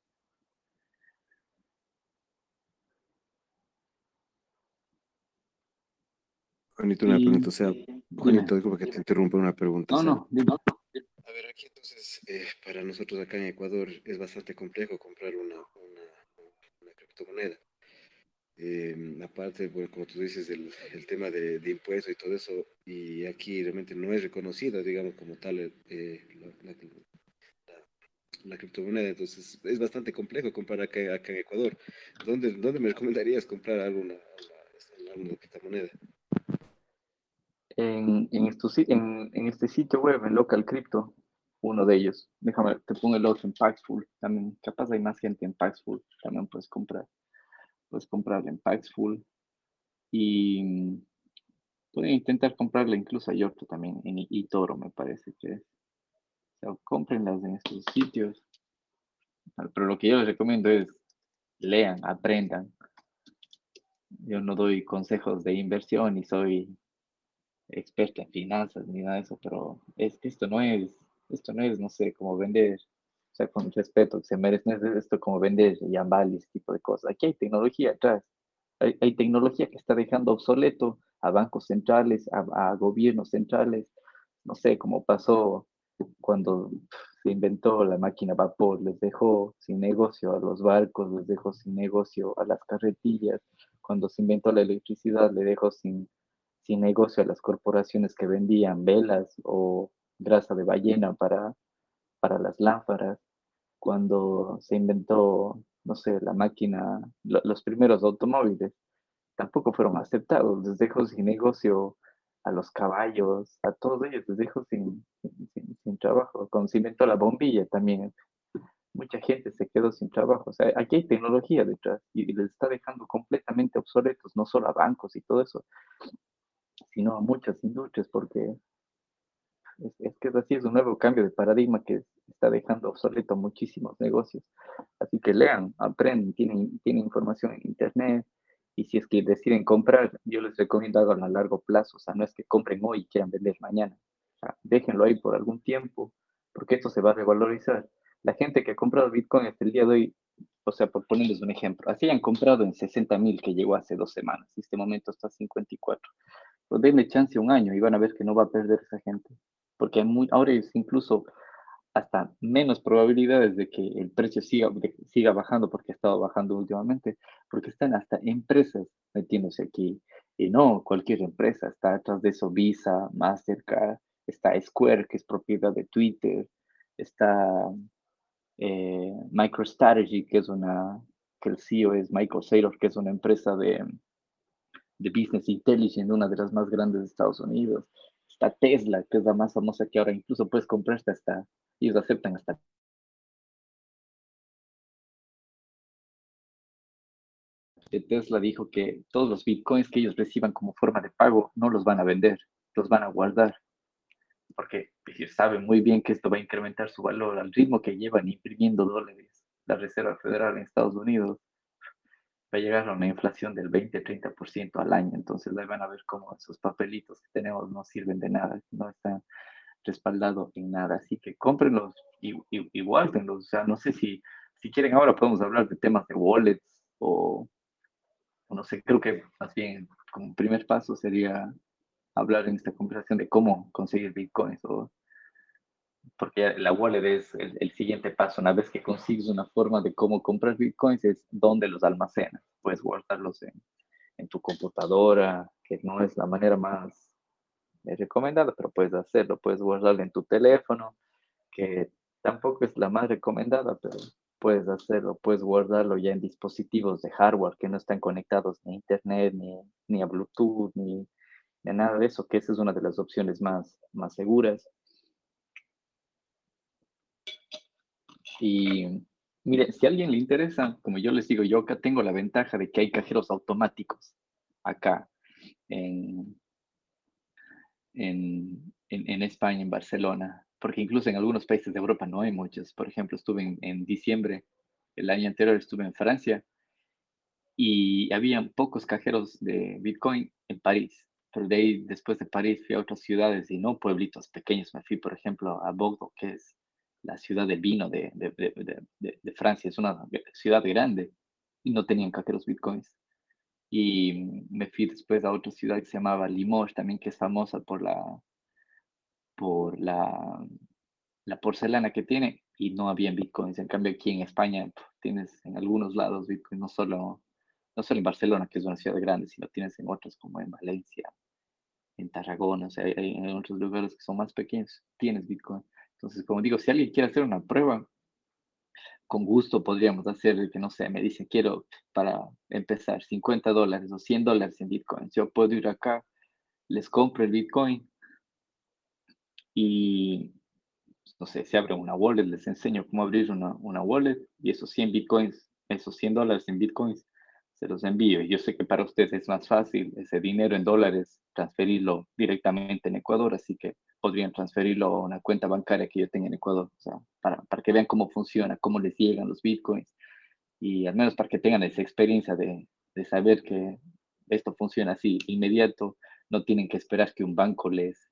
Juanito, una pregunta, o sea, Juanito, disculpa que te interrumpa una pregunta. No, no, A ver, aquí entonces, eh, para nosotros acá en Ecuador es bastante complejo comprar una, una, criptomoneda. Eh, aparte, bueno, como tú dices, el, tema de, impuestos y todo eso, y aquí realmente no es reconocida, digamos, como tal, eh, la, la, criptomoneda, entonces es bastante complejo comprar acá, acá en Ecuador. ¿Dónde, ¿Dónde me recomendarías comprar alguna, criptomoneda? en, en, en, este sitio web, en Local Crypto, uno de ellos. Déjame, te pongo el otro en Paxful. También, capaz hay más gente en Paxful. También puedes comprar. Puedes comprarla en Paxful. Y pueden intentar comprarla incluso hay otro también en eToro, me parece que es. O sea, cómprenlas en estos sitios. Pero lo que yo les recomiendo es lean, aprendan. Yo no doy consejos de inversión y soy experta en finanzas ni nada de eso, pero es que esto no es, esto no es, no sé, como vender, o sea, con respeto, que se merece, no es esto como vender Yambali, ese tipo de cosas. Aquí hay tecnología atrás, hay, hay, tecnología que está dejando obsoleto a bancos centrales, a, gobiernos centrales, no sé, como pasó cuando se inventó la máquina vapor, les dejó sin negocio a los barcos, les dejó sin negocio a las carretillas, cuando se inventó la electricidad, le dejó sin sin negocio a las corporaciones que vendían velas o grasa de ballena para, para las lámparas, cuando se inventó, no sé, la máquina, los primeros automóviles, tampoco fueron aceptados, les dejó sin negocio a los caballos, a todos ellos les dejó sin, sin, trabajo. Cuando se inventó la bombilla también, mucha gente se quedó sin trabajo. O sea, aquí hay tecnología detrás y les está dejando completamente obsoletos, no solo a bancos y todo eso, sino a muchas industrias, porque es, que es así, es un nuevo cambio de paradigma que está dejando obsoleto muchísimos negocios. Así que lean, aprenden, tienen, tienen información en Internet, y si es que deciden comprar, yo les recomiendo hagan a largo plazo, o sea, no es que compren hoy y quieran vender mañana. déjenlo ahí por algún tiempo, porque esto se va a revalorizar. La gente que ha comprado Bitcoin hasta el día de hoy, o sea, por ponerles un ejemplo, así han comprado en 60 mil que llegó hace dos semanas, y este momento está a 54 denle chance un año y van a ver que no va a perder esa gente. Porque muy, ahora es incluso hasta menos probabilidades de que el precio siga, siga bajando porque ha estado bajando últimamente, porque están hasta empresas metiéndose aquí. Y no cualquier empresa, está detrás de eso Visa, Mastercard, está Square, que es propiedad de Twitter, está eh, MicroStrategy, que es una, que el CEO es Michael Saylor, que es una empresa de, de Business Intelligence, una de las más grandes de Estados Unidos. Tesla, que es la más famosa que ahora incluso puedes comprarte hasta, ellos aceptan hasta Tesla dijo que todos los bitcoins que ellos reciban como forma de pago no los van a vender, los van a guardar. porque sabe muy bien que esto va a incrementar su valor al ritmo que llevan imprimiendo dólares la Reserva Federal en Estados Unidos. Va a llegar a una inflación del 20-30% al año, entonces ahí van a ver cómo esos papelitos que tenemos no sirven de nada, no están respaldados en nada, así que cómprenlos y, y, guárdenlos, o sea, no sé si, si quieren ahora podemos hablar de temas de wallets o, o no sé, creo que más bien como primer paso sería hablar en esta conversación de cómo conseguir bitcoins, o, porque la wallet es el, siguiente paso. Una vez que consigues una forma de cómo comprar bitcoins, es dónde los almacenas. Puedes guardarlos en, en tu computadora, que no es la manera más recomendada, pero puedes hacerlo. Puedes guardarlo en tu teléfono, que tampoco es la más recomendada, pero puedes hacerlo. Puedes guardarlo ya en dispositivos de hardware que no están conectados ni a Internet, ni, ni a Bluetooth, ni de nada de eso, que esa es una de las opciones más, más seguras. Y mire, si a alguien le interesa, como yo les digo, yo acá tengo la ventaja de que hay cajeros automáticos acá en, en, en, España, en Barcelona, porque incluso en algunos países de Europa no hay muchos. Por ejemplo, estuve en, en diciembre, el año anterior estuve en Francia y había pocos cajeros de Bitcoin en París pero de ahí, después de París, fui a otras ciudades y no pueblitos pequeños. Me fui, por ejemplo, a Bordeaux, que es la ciudad del vino de, de, de, Francia. Es una ciudad grande y no tenían cajeros bitcoins. Y me fui después a otra ciudad que se llamaba Limoges, también que es famosa por la, por la, la porcelana que tiene y no había bitcoins. En cambio, aquí en España tienes en algunos lados bitcoins, no solo, no solo en Barcelona, que es una ciudad grande, sino tienes en otras como en Valencia, en Tarragona, o sea, en otros lugares que son más pequeños, tienes Bitcoin. Entonces, como digo, si alguien quiere hacer una prueba, con gusto podríamos hacer, que no sé, me dice, quiero para empezar 50 dólares o 100 dólares en Bitcoin. Yo puedo ir acá, les compro el Bitcoin y, no sé, se abre una wallet, les enseño cómo abrir una, una wallet y esos 100 Bitcoins, esos 100 dólares en Bitcoins, se los envío. Yo sé que para ustedes es más fácil ese dinero en dólares transferirlo directamente en Ecuador, así que podrían transferirlo a una cuenta bancaria que yo tenga en Ecuador, o sea, para, para que vean cómo funciona, cómo les llegan los bitcoins y al menos para que tengan esa experiencia de, de saber que esto funciona así inmediato, no tienen que esperar que un banco les,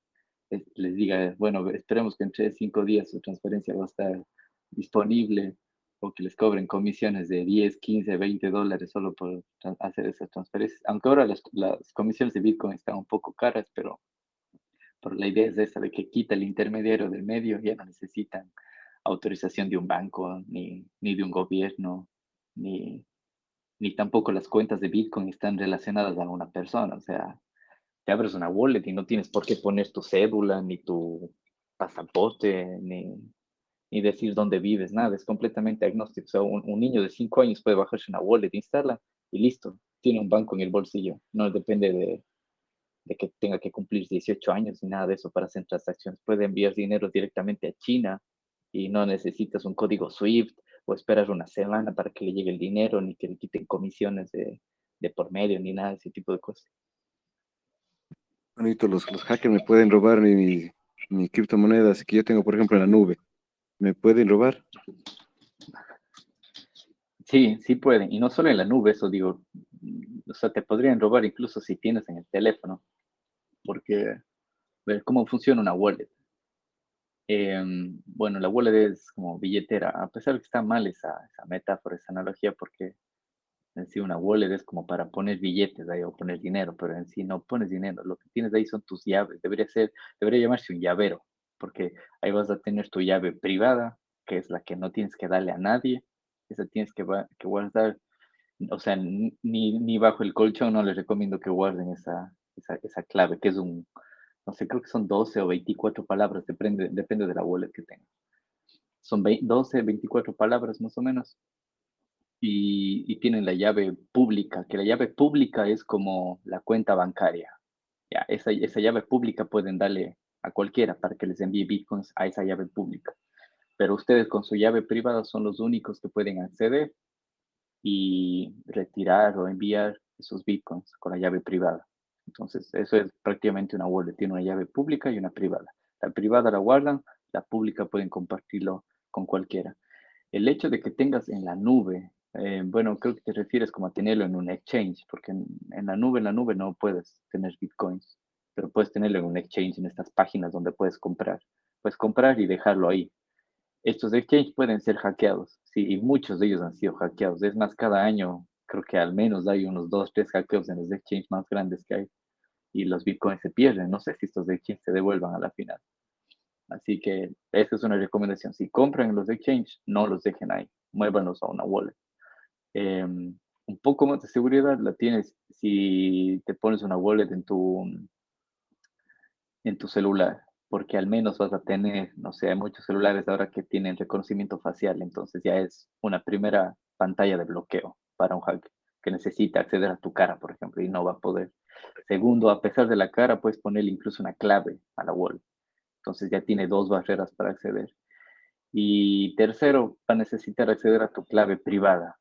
les, diga, bueno, esperemos que en tres, cinco días su transferencia va a estar disponible o que les cobren comisiones de 10, 15, 20 dólares solo por hacer esas transferencias. Aunque ahora las, las comisiones de Bitcoin están un poco caras, pero, pero la idea es esa, de que quita el intermediario del medio, ya no necesitan autorización de un banco, ni, ni de un gobierno, ni, ni tampoco las cuentas de Bitcoin están relacionadas a una persona. O sea, te abres una wallet y no tienes por qué poner tu cédula, ni tu pasaporte, ni, ni decir dónde vives, nada, es completamente agnóstico. O sea, un, niño de 5 años puede bajarse una wallet, instala y listo, tiene un banco en el bolsillo. No depende de, de que tenga que cumplir 18 años ni nada de eso para hacer transacciones. Puede enviar dinero directamente a China y no necesitas un código SWIFT o esperar una semana para que le llegue el dinero, ni que le quiten comisiones de, de por medio, ni nada de ese tipo de cosas. Bonito, los, los hackers me pueden robar mi, mi criptomonedas que yo tengo, por ejemplo, en la nube. ¿Me pueden robar? Sí, sí pueden. Y no solo en la nube, eso digo. O sea, te podrían robar incluso si tienes en el teléfono. Porque, ver cómo funciona una wallet. Em, bueno, la wallet es como billetera, a pesar de que está mal esa, esa metáfora, esa analogía, porque en sí una wallet es como para poner billetes ahí o poner dinero, pero en sí no pones dinero, lo que tienes ahí son tus llaves, debería ser, debería llamarse un llavero, porque ahí vas a tener tu llave privada, que es la que no tienes que darle a nadie, esa tienes que, que guardar, o sea, ni, ni bajo el colchón no les recomiendo que guarden esa, esa, esa, clave, que es un, no sé, creo que son 12 o 24 palabras, depende, depende de la wallet que tengas. Son 12, 24 palabras más o menos. Y, y, tienen la llave pública, que la llave pública es como la cuenta bancaria. Ya, esa, esa llave pública pueden darle a cualquiera para que les envíe bitcoins a esa llave pública. Pero ustedes con su llave privada son los únicos que pueden acceder y retirar o enviar esos bitcoins con la llave privada. Entonces, eso es prácticamente una wallet. Tiene una llave pública y una privada. La privada la guardan, la pública pueden compartirlo con cualquiera. El hecho de que tengas en la nube, eh, bueno, creo que te refieres como a tenerlo en un exchange, porque en, en, la nube, en la nube no puedes tener bitcoins, pero puedes tenerlo en un exchange, en estas páginas donde puedes comprar. Puedes comprar y dejarlo ahí. Estos exchanges pueden ser hackeados, sí, y muchos de ellos han sido hackeados. Es más, cada año creo que al menos hay unos dos, tres hackeos en los exchanges más grandes que hay y los bitcoins se pierden. No sé si estos exchanges se devuelvan a la final. Así que esa es una recomendación. Si compran los exchanges, no los dejen ahí. Muévanlos a una wallet. Em, un poco más de seguridad la tienes si te pones una wallet en tu, en tu celular, porque al menos vas a tener, no sé, hay muchos celulares ahora que tienen reconocimiento facial, entonces ya es una primera pantalla de bloqueo para un hack que necesita acceder a tu cara, por ejemplo, y no va a poder. Segundo, a pesar de la cara, puedes ponerle incluso una clave a la wallet. Entonces ya tiene dos barreras para acceder. Y tercero, va a necesitar acceder a tu clave privada.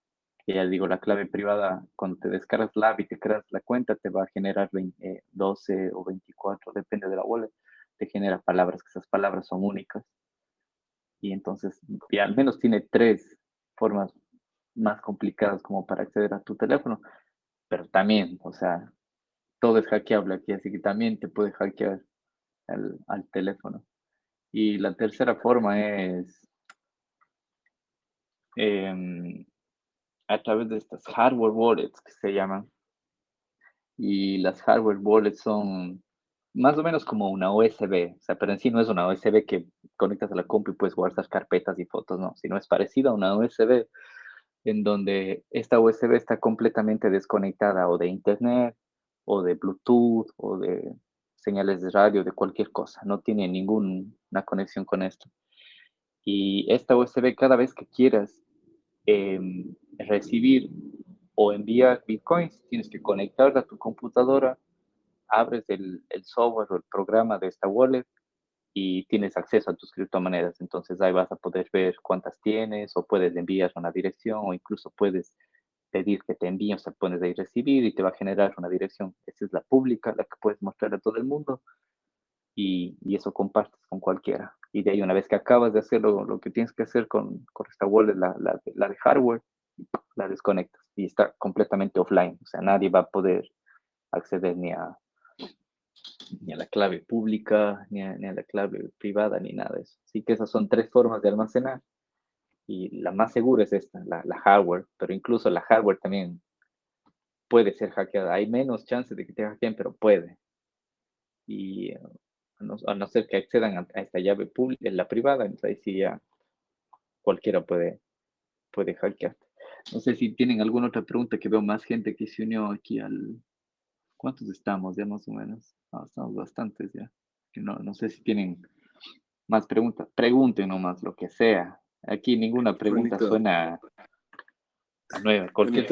Que ya digo, la clave privada, cuando te descargas la app y te creas la cuenta, te va a generar 12 eh, o 24, depende de la wallet, te genera palabras, que esas palabras son únicas. Y entonces, y al menos tiene tres formas más complicadas como para acceder a tu teléfono, pero también, o sea, todo es hackeable aquí, así que también te puede hackear al, teléfono. Y la tercera forma es em, a través de estas hardware wallets que se llaman. Y las hardware wallets son más o menos como una USB, o sea, pero en sí no es una USB que conectas a la compu y puedes guardar carpetas y fotos, no, sino es parecida a una USB en donde esta USB está completamente desconectada o de internet o de Bluetooth o de señales de radio, de cualquier cosa. No tiene ninguna conexión con esto. Y esta USB, cada vez que quieras em, recibir o enviar bitcoins, tienes que conectarla a tu computadora, abres el, el, software o el programa de esta wallet y tienes acceso a tus criptomonedas. Entonces ahí vas a poder ver cuántas tienes o puedes enviar una dirección o incluso puedes pedir que te envíen, o sea, pones ahí recibir y te va a generar una dirección. Esa es la pública, la que puedes mostrar a todo el mundo y, y eso compartes con cualquiera. Y de ahí, una vez que acabas de hacer lo, que tienes que hacer con, con esta wallet, la, la, la, de hardware, la desconectas y está completamente offline. O sea, nadie va a poder acceder ni a, ni a la clave pública, ni a, ni a la clave privada, ni nada de eso. Así que esas son tres formas de almacenar y la más segura es esta, la, hardware, pero incluso la hardware también puede ser hackeada. Hay menos chances de que te hackeen, pero puede. Y a no, ser que accedan a, esta llave pública, en la privada, entonces ahí sí ya cualquiera puede, puede hackear. No sé si tienen alguna otra pregunta, que veo más gente que se unió aquí al... ¿Cuántos estamos ya más o menos? estamos bastantes ya. No, no sé si tienen más preguntas. Pregunten nomás lo que sea. Aquí ninguna pregunta suena nueva. Cualquier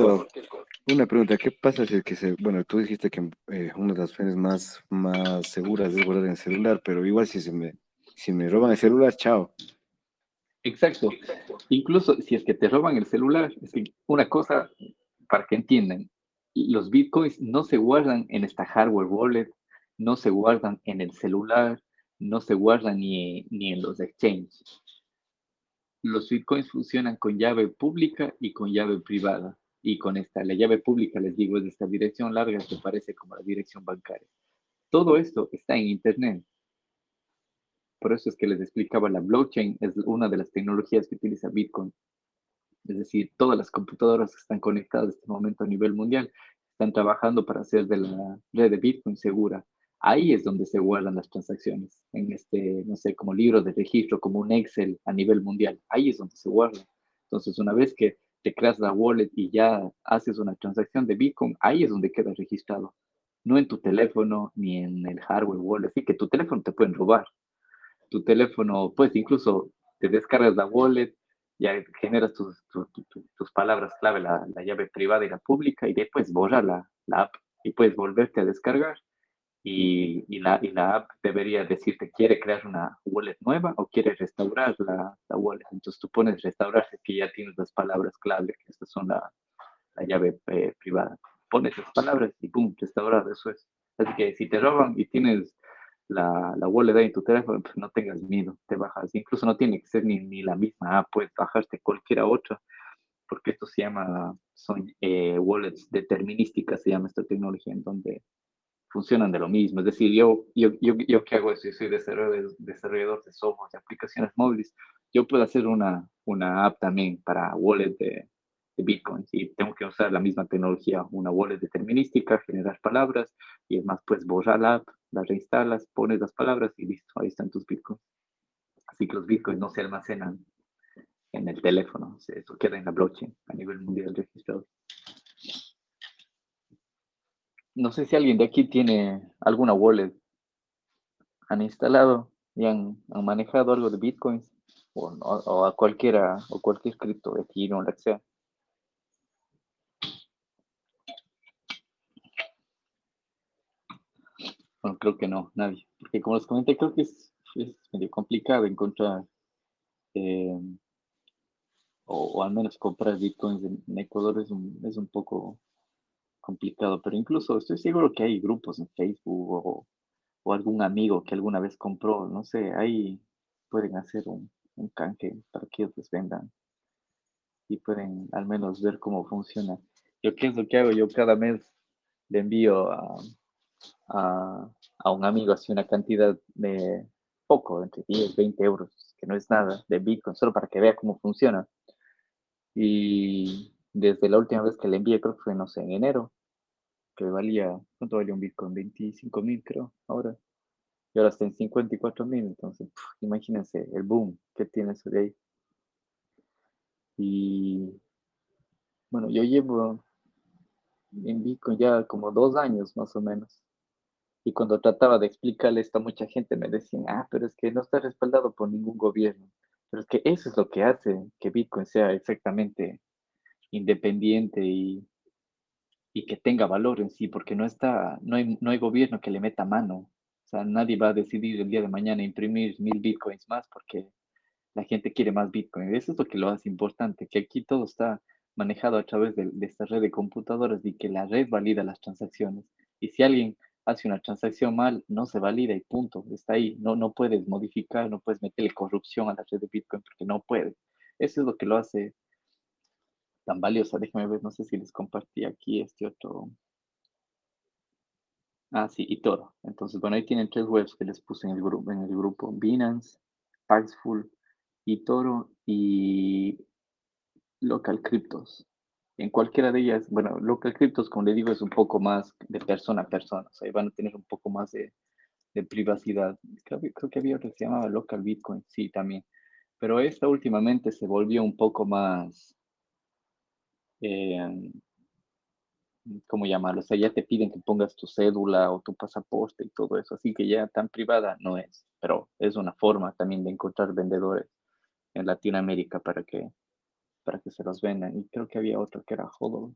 Una pregunta, ¿qué pasa si es que se, bueno, tú dijiste que eh, una de las opciones más, más seguras es guardar en el celular, pero igual si se me, si me roban el celular, chao. Exacto. Incluso si es que te roban el celular, es que una cosa para que entiendan, los bitcoins no se guardan en esta hardware wallet, no se guardan en el celular, no se guardan ni, ni en los exchanges los bitcoins funcionan con llave pública y con llave privada. Y con esta, la llave pública, les digo, es esta dirección larga que parece como la dirección bancaria. Todo esto está en Internet. Por eso es que les explicaba, la blockchain es una de las tecnologías que utiliza Bitcoin. Es decir, todas las computadoras que están conectadas en este momento a nivel mundial están trabajando para hacer de la red de Bitcoin segura ahí es donde se guardan las transacciones, en este, no sé, como libro de registro, como un Excel a nivel mundial, ahí es donde se guardan. Entonces, una vez que te creas la wallet y ya haces una transacción de Bitcoin, ahí es donde queda registrado. No en tu teléfono ni en el hardware wallet. Así que tu teléfono te pueden robar. Tu teléfono, pues incluso te descargas la wallet, ya generas tus, tus, palabras clave, la, la, llave privada y la pública, y después borrar la, la app y puedes volverte a descargar y, la, y la app debería decirte, ¿quiere crear una wallet nueva o quiere restaurar la, la wallet? Entonces tú pones restaurar que ya tienes las palabras clave, que estas son la, la llave eh, privada. Pones las palabras y pum, restaurar, eso es. Así que si te roban y tienes la, la wallet ahí en tu teléfono, pues no tengas miedo, te bajas. Incluso no tiene que ser ni, ni la misma app, puedes bajarte cualquiera otra, porque esto se llama, son eh, wallets determinísticas, se llama esta tecnología, en donde funcionan de lo mismo. Es decir, yo, yo, yo, yo que hago eso, yo soy desarrollador, desarrollador de software, de aplicaciones móviles, yo puedo hacer una, una app también para wallet de, de Bitcoin. Y tengo que usar la misma tecnología, una wallet determinística, generar palabras y además puedes borrar la app, la reinstalas, pones las palabras y listo, ahí están tus Bitcoins. Así que los Bitcoins no se almacenan en el teléfono, eso queda en la blockchain a nivel mundial registrado. No sé si alguien de aquí tiene alguna wallet. ¿Han instalado y han, manejado algo de Bitcoins? O, a cualquiera, o cualquier cripto, Ethereum, lo que sea. Bueno, creo que no, nadie. Porque como les comenté, creo que es, medio complicado encontrar eh, o, o, al menos comprar bitcoins en Ecuador es un, es un poco complicado, pero incluso estoy seguro que hay grupos en Facebook o, algún amigo que alguna vez compró, no sé, ahí pueden hacer un, canje para que otros vendan y pueden al menos ver cómo funciona. Yo qué es lo que hago, yo cada mes le envío a, a, a un amigo así una cantidad de poco, entre 10, 20 euros, que no es nada, de Bitcoin, solo para que vea cómo funciona. Y desde la última vez que le envié, creo que fue, no sé, en enero, que valía, ¿cuánto valía un Bitcoin? 25 mil, creo, ahora. Y ahora está en 54 mil, entonces, pff, imagínense el boom que tiene eso de ahí. Y bueno, yo llevo en Bitcoin ya como dos años más o menos. Y cuando trataba de explicarle esto a mucha gente me decían, ah, pero es que no está respaldado por ningún gobierno. Pero es que eso es lo que hace que Bitcoin sea exactamente independiente y, y que tenga valor en sí, porque no está, no hay, no hay gobierno que le meta mano. O sea, nadie va a decidir el día de mañana imprimir mil bitcoins más porque la gente quiere más bitcoin. Eso es lo que lo hace importante, que aquí todo está manejado a través de, de esta red de computadoras y que la red valida las transacciones. Y si alguien hace una transacción mal, no se valida y punto, está ahí. No, no puedes modificar, no puedes meterle corrupción a la red de Bitcoin porque no puede. Eso es lo que lo hace tan valiosa. Déjame ver, no sé si les compartí aquí este otro. Ah, sí, y Toro. Entonces, bueno, ahí tienen tres webs que les puse en el grupo, en el grupo Binance, Paxful, Toro y Local Cryptos. En cualquiera de ellas, bueno, Local Cryptos, como le digo, es un poco más de persona a persona. O sea, van a tener un poco más de, de privacidad. Creo, creo, que había otro que se llamaba Local Bitcoin, sí, también. Pero esta últimamente se volvió un poco más eh, ¿cómo llamarlo? O sea, ya te piden que pongas tu cédula o tu pasaporte y todo eso, así que ya tan privada no es, pero es una forma también de encontrar vendedores en Latinoamérica para que, para que se los vendan. Y creo que había otro que era Hodl.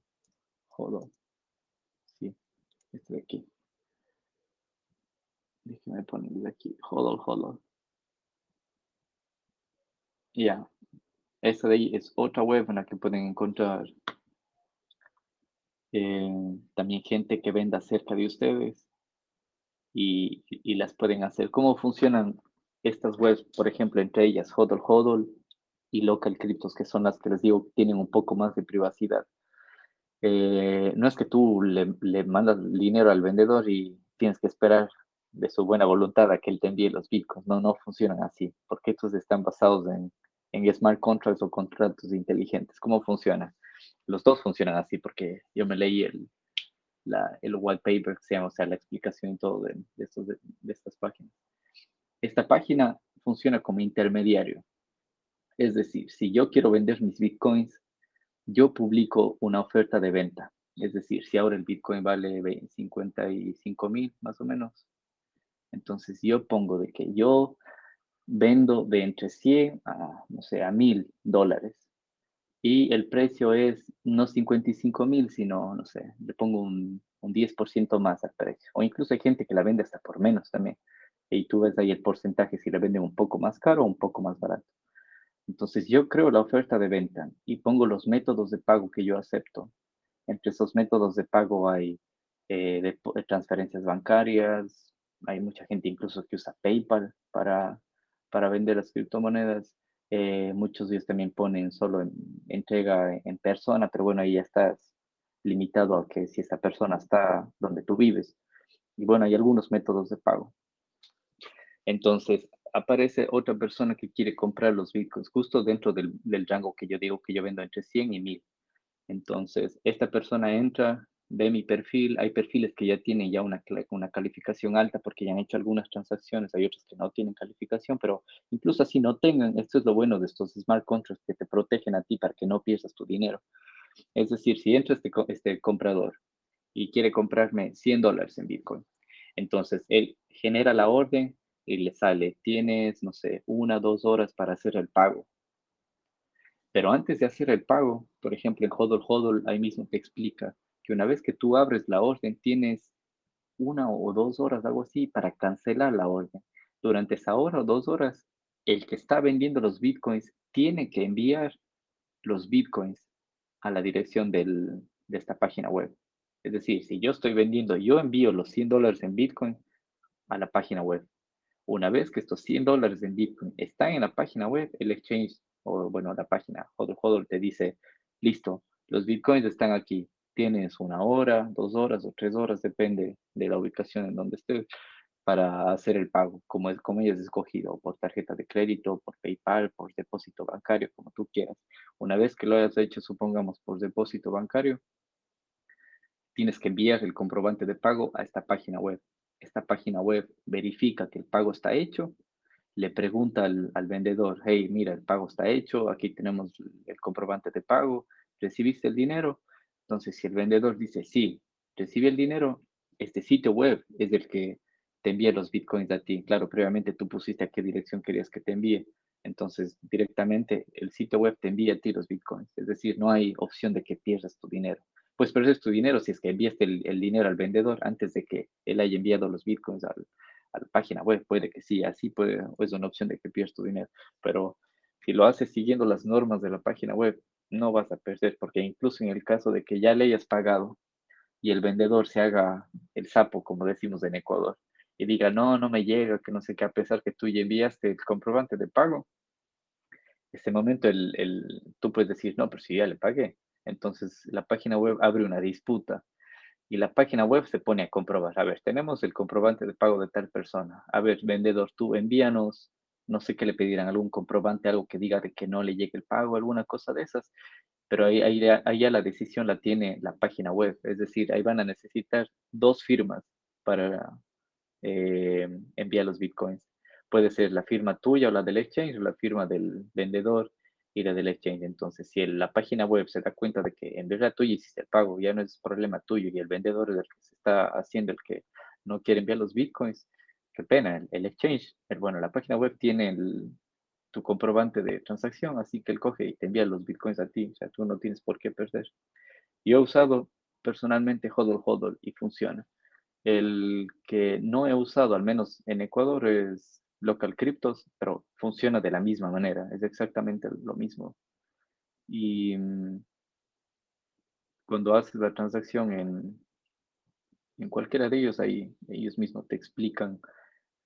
Hodl. Sí, este de aquí. Déjeme ponerle aquí. Hodl, Hodl. Ya. Yeah. Esa de ahí es otra web en la que pueden encontrar eh, también gente que venda cerca de ustedes y, y, las pueden hacer. ¿Cómo funcionan estas webs? Por ejemplo, entre ellas Hodl Hodl y Local Cryptos, que son las que les digo tienen un poco más de privacidad. Eh, no es que tú le, le, mandas dinero al vendedor y tienes que esperar de su buena voluntad a que él te envíe los bitcoins. No, no funcionan así, porque estos están basados en, en smart contracts o contratos inteligentes. ¿Cómo funciona? Los dos funcionan así porque yo me leí el, la, el white paper que se llama, o sea, la explicación y todo de, de, estos, de, de estas páginas. Esta página funciona como intermediario. Es decir, si yo quiero vender mis bitcoins, yo publico una oferta de venta. Es decir, si ahora el bitcoin vale 55 mil más o menos, entonces yo pongo de que yo vendo de entre 100 a, no sé, a 1000 dólares y el precio es no 55 mil, sino, no sé, le pongo un, un 10% más al precio. O incluso hay gente que la vende hasta por menos también. Y tú ves ahí el porcentaje si la venden un poco más caro o un poco más barato. Entonces yo creo la oferta de venta y pongo los métodos de pago que yo acepto. Entre esos métodos de pago hay eh, de, de transferencias bancarias, hay mucha gente incluso que usa PayPal para, para vender las criptomonedas. Eh, muchos de ellos también ponen solo en, entrega en persona, pero bueno, ahí ya estás limitado a que si esa persona está donde tú vives. Y bueno, hay algunos métodos de pago. Entonces, aparece otra persona que quiere comprar los bitcoins justo dentro del, del rango que yo digo que yo vendo entre 100 y 1000. Entonces, esta persona entra, ve mi perfil, hay perfiles que ya tienen ya una, una calificación alta porque ya han hecho algunas transacciones, hay otros que no tienen calificación, pero incluso así no tengan, esto es lo bueno de estos smart contracts que te protegen a ti para que no pierdas tu dinero. Es decir, si entra este, este comprador y quiere comprarme 100 dólares en Bitcoin, entonces él genera la orden y le sale, tienes, no sé, una, dos horas para hacer el pago. Pero antes de hacer el pago, por ejemplo, en Hodl Hodl, ahí mismo te explica que una vez que tú abres la orden, tienes una o dos horas, algo así, para cancelar la orden. Durante esa hora o dos horas, el que está vendiendo los bitcoins tiene que enviar los bitcoins a la dirección de esta página web. Es decir, si yo estoy vendiendo, yo envío los 100 dólares en bitcoin a la página web. Una vez que estos 100 dólares en bitcoin están en la página web, el exchange, o bueno, la página Hodl Hodl te dice, listo, los bitcoins están aquí, tienes una hora, dos horas o tres horas, depende de la ubicación en donde estés, para hacer el pago, como, es, como hayas escogido, por tarjeta de crédito, por PayPal, por depósito bancario, como tú quieras. Una vez que lo hayas hecho, supongamos, por depósito bancario, tienes que enviar el comprobante de pago a esta página web. Esta página web verifica que el pago está hecho, le pregunta al, al vendedor, hey, mira, el pago está hecho, aquí tenemos el comprobante de pago, recibiste el dinero, entonces, si el vendedor dice, sí, recibe el dinero, este sitio web es el que te envía los bitcoins a ti. Claro, previamente tú pusiste a qué dirección querías que te envíe. Entonces, directamente el sitio web te envía a ti los bitcoins. Es decir, no hay opción de que pierdas tu dinero. Pues pierdes tu dinero si es que enviaste el, dinero al vendedor antes de que él haya enviado los bitcoins a la página web. Puede que sí, así puede, es una opción de que pierdas tu dinero. Pero si lo haces siguiendo las normas de la página web, no vas a perder, porque incluso en el caso de que ya le hayas pagado y el vendedor se haga el sapo, como decimos en Ecuador, y diga, no, no me llega, que no sé qué, a pesar que tú ya enviaste el comprobante de pago, ese momento el, el, tú puedes decir, no, pero si ya le pagué. Entonces la página web abre una disputa y la página web se pone a comprobar, a ver, tenemos el comprobante de pago de tal persona. A ver, vendedor, tú envíanos no sé qué le pedirán, algún comprobante, algo que diga de que no le llegue el pago, alguna cosa de esas, pero ahí, ahí, ya la decisión la tiene la página web, es decir, ahí van a necesitar dos firmas para eh, enviar los bitcoins. Puede ser la firma tuya o la del exchange, o la firma del vendedor y la del exchange. Entonces, si la página web se da cuenta de que en verdad tú hiciste el pago, ya no es problema tuyo y el vendedor es el que se está haciendo el que no quiere enviar los bitcoins, qué pena, el, exchange, bueno, la página web tiene tu comprobante de transacción, así que él coge y te envía los bitcoins a ti, o sea, tú no tienes por qué perder. Yo he usado personalmente HODL HODL y funciona. El que no he usado, al menos en Ecuador, es Local Cryptos, pero funciona de la misma manera, es exactamente lo mismo. Y mm, cuando haces la transacción en, en cualquiera de ellos, ahí ellos mismos te explican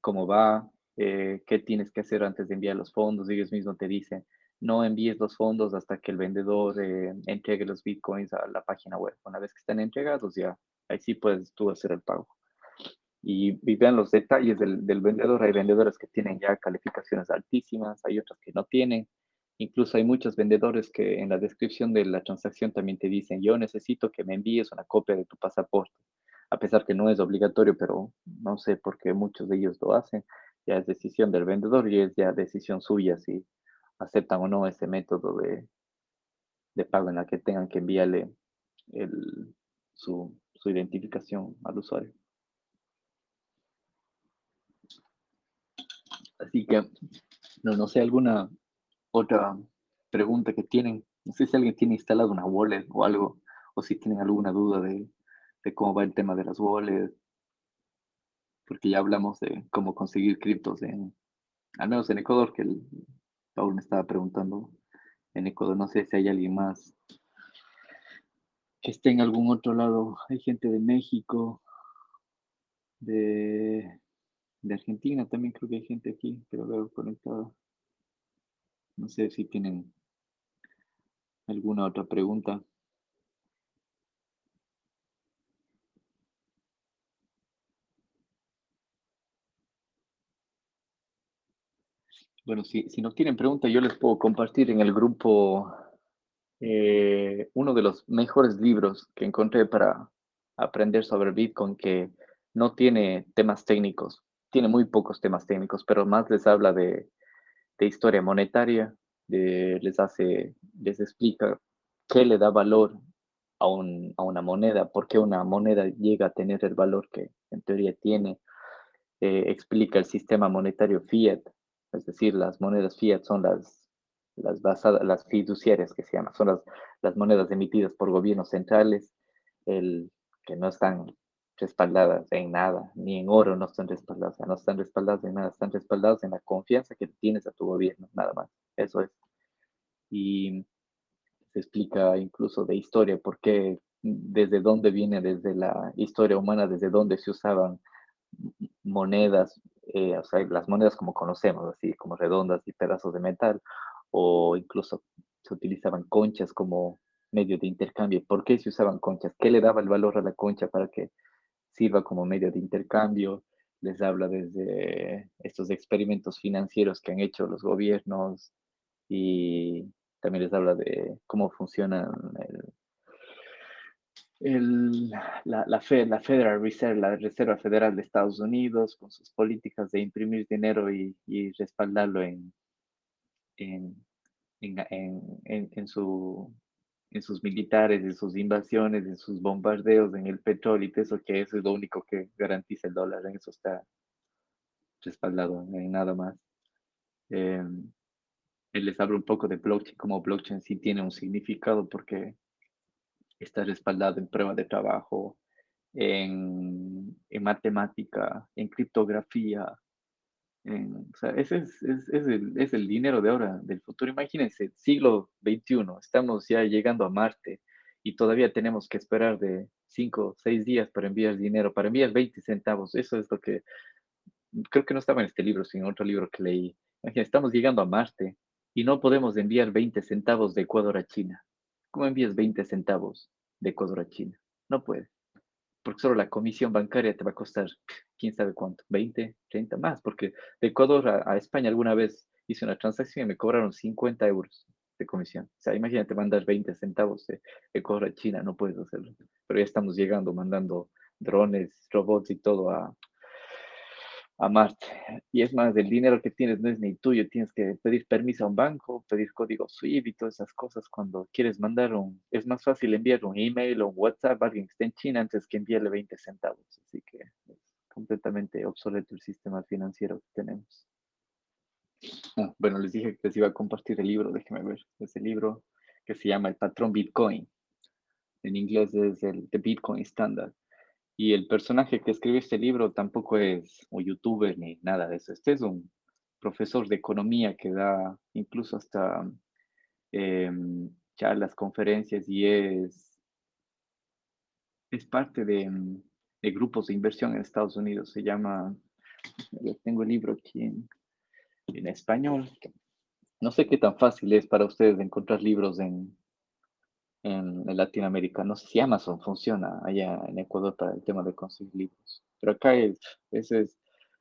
cómo va, eh, qué tienes que hacer antes de enviar los fondos. Ellos mismos te dicen, no envíes los fondos hasta que el vendedor eh, entregue los bitcoins a la página web. Una vez que estén entregados, ya ahí sí puedes tú hacer el pago. Y, vean los detalles del, del, vendedor. Hay vendedores que tienen ya calificaciones altísimas, hay otros que no tienen. Incluso hay muchos vendedores que en la descripción de la transacción también te dicen, yo necesito que me envíes una copia de tu pasaporte a pesar que no es obligatorio, pero no sé por qué muchos de ellos lo hacen. Ya es decisión del vendedor y es ya decisión suya si aceptan o no ese método de, pago en la que tengan que enviarle su identificación al usuario. Así que, no, no sé, alguna otra pregunta que tienen. No sé si alguien tiene instalado una wallet o algo, o si tienen alguna duda de, de cómo va el tema de las wallets, porque ya hablamos de cómo conseguir criptos en, al menos en Ecuador, que el, Paul me estaba preguntando en Ecuador, no sé si hay alguien más que esté en algún otro lado, hay gente de México, de de Argentina también creo que hay gente aquí lo veo conectado. No sé si tienen alguna otra pregunta. Bueno, si, no tienen pregunta, yo les puedo compartir en el grupo eh, uno de los mejores libros que encontré para aprender sobre Bitcoin que no tiene temas técnicos, tiene muy pocos temas técnicos, pero más les habla de, historia monetaria, les hace, les explica qué le da valor a, a, una moneda, por qué una moneda llega a tener el valor que en teoría tiene, eh, explica el sistema monetario fiat, es decir, las monedas fiat son las, las basadas, las fiduciarias que se llaman, son las, las monedas emitidas por gobiernos centrales, el, que no están respaldadas en nada, ni en oro no están respaldadas, no están respaldadas en nada, están respaldadas en la confianza que tienes a tu gobierno, nada más, eso es. Y se explica incluso de historia, por qué, desde dónde viene, desde la historia humana, desde dónde se usaban monedas, eh, las monedas como conocemos, así como redondas y pedazos de metal, o incluso se utilizaban conchas como medio de intercambio. ¿Por qué se usaban conchas? ¿Qué le daba el valor a la concha para que sirva como medio de intercambio? Les habla desde estos experimentos financieros que han hecho los gobiernos y también les habla de cómo funciona el, el, la, la, Fed, la Federal Reserve, la Reserva Federal de Estados Unidos, con sus políticas de imprimir dinero y, y respaldarlo en, en, en, en, su, en sus militares, en sus invasiones, en sus bombardeos, en el petróleo y eso, que eso es lo único que garantiza el dólar, en eso está respaldado, en nada más. Eh, él les habla un poco de blockchain, como blockchain sí tiene un significado porque está respaldado en prueba de trabajo, en, matemática, en criptografía. En, o sea, ese es, es, es, el, dinero de ahora, del futuro. Imagínense, siglo XXI, estamos ya llegando a Marte y todavía tenemos que esperar de 5, 6 días para enviar dinero, para enviar 20 centavos. Eso es lo que creo que no estaba en este libro, sino en otro libro que leí. Imagínense, estamos llegando a Marte y no podemos enviar 20 centavos de Ecuador a China. ¿Cómo envías 20 centavos de Ecuador a China? No puede. Porque solo la comisión bancaria te va a costar, quién sabe cuánto, 20, 30 más. Porque de Ecuador a, a España alguna vez hice una transacción y me cobraron 50 euros de comisión. O sea, imagínate mandar 20 centavos de Ecuador a China, no puedes hacerlo. Pero ya estamos llegando, mandando drones, robots y todo a, a Marte. Y es más, el dinero que tienes no es ni tuyo, tienes que pedir permiso a un banco, pedir código SWIFT y todas esas cosas cuando quieres mandar un... Es más fácil enviar un email o un WhatsApp a alguien que esté en China antes que enviarle 20 centavos. Así que es completamente obsoleto el sistema financiero que tenemos. Ah, bueno, les dije que les iba a compartir el libro, déjenme ver. Ese libro que se llama El patrón Bitcoin. En inglés es el The Bitcoin Standard. Y el personaje que escribe este libro tampoco es un youtuber ni nada de eso. Este es un profesor de economía que da incluso hasta eh, charlas, conferencias y es, es parte de, de, grupos de inversión en Estados Unidos. Se llama, tengo el libro aquí en español. No sé qué tan fácil es para ustedes encontrar libros en, en, Latinoamérica. No sé si Amazon funciona allá en Ecuador para el tema de conseguir libros. Pero acá es, esa es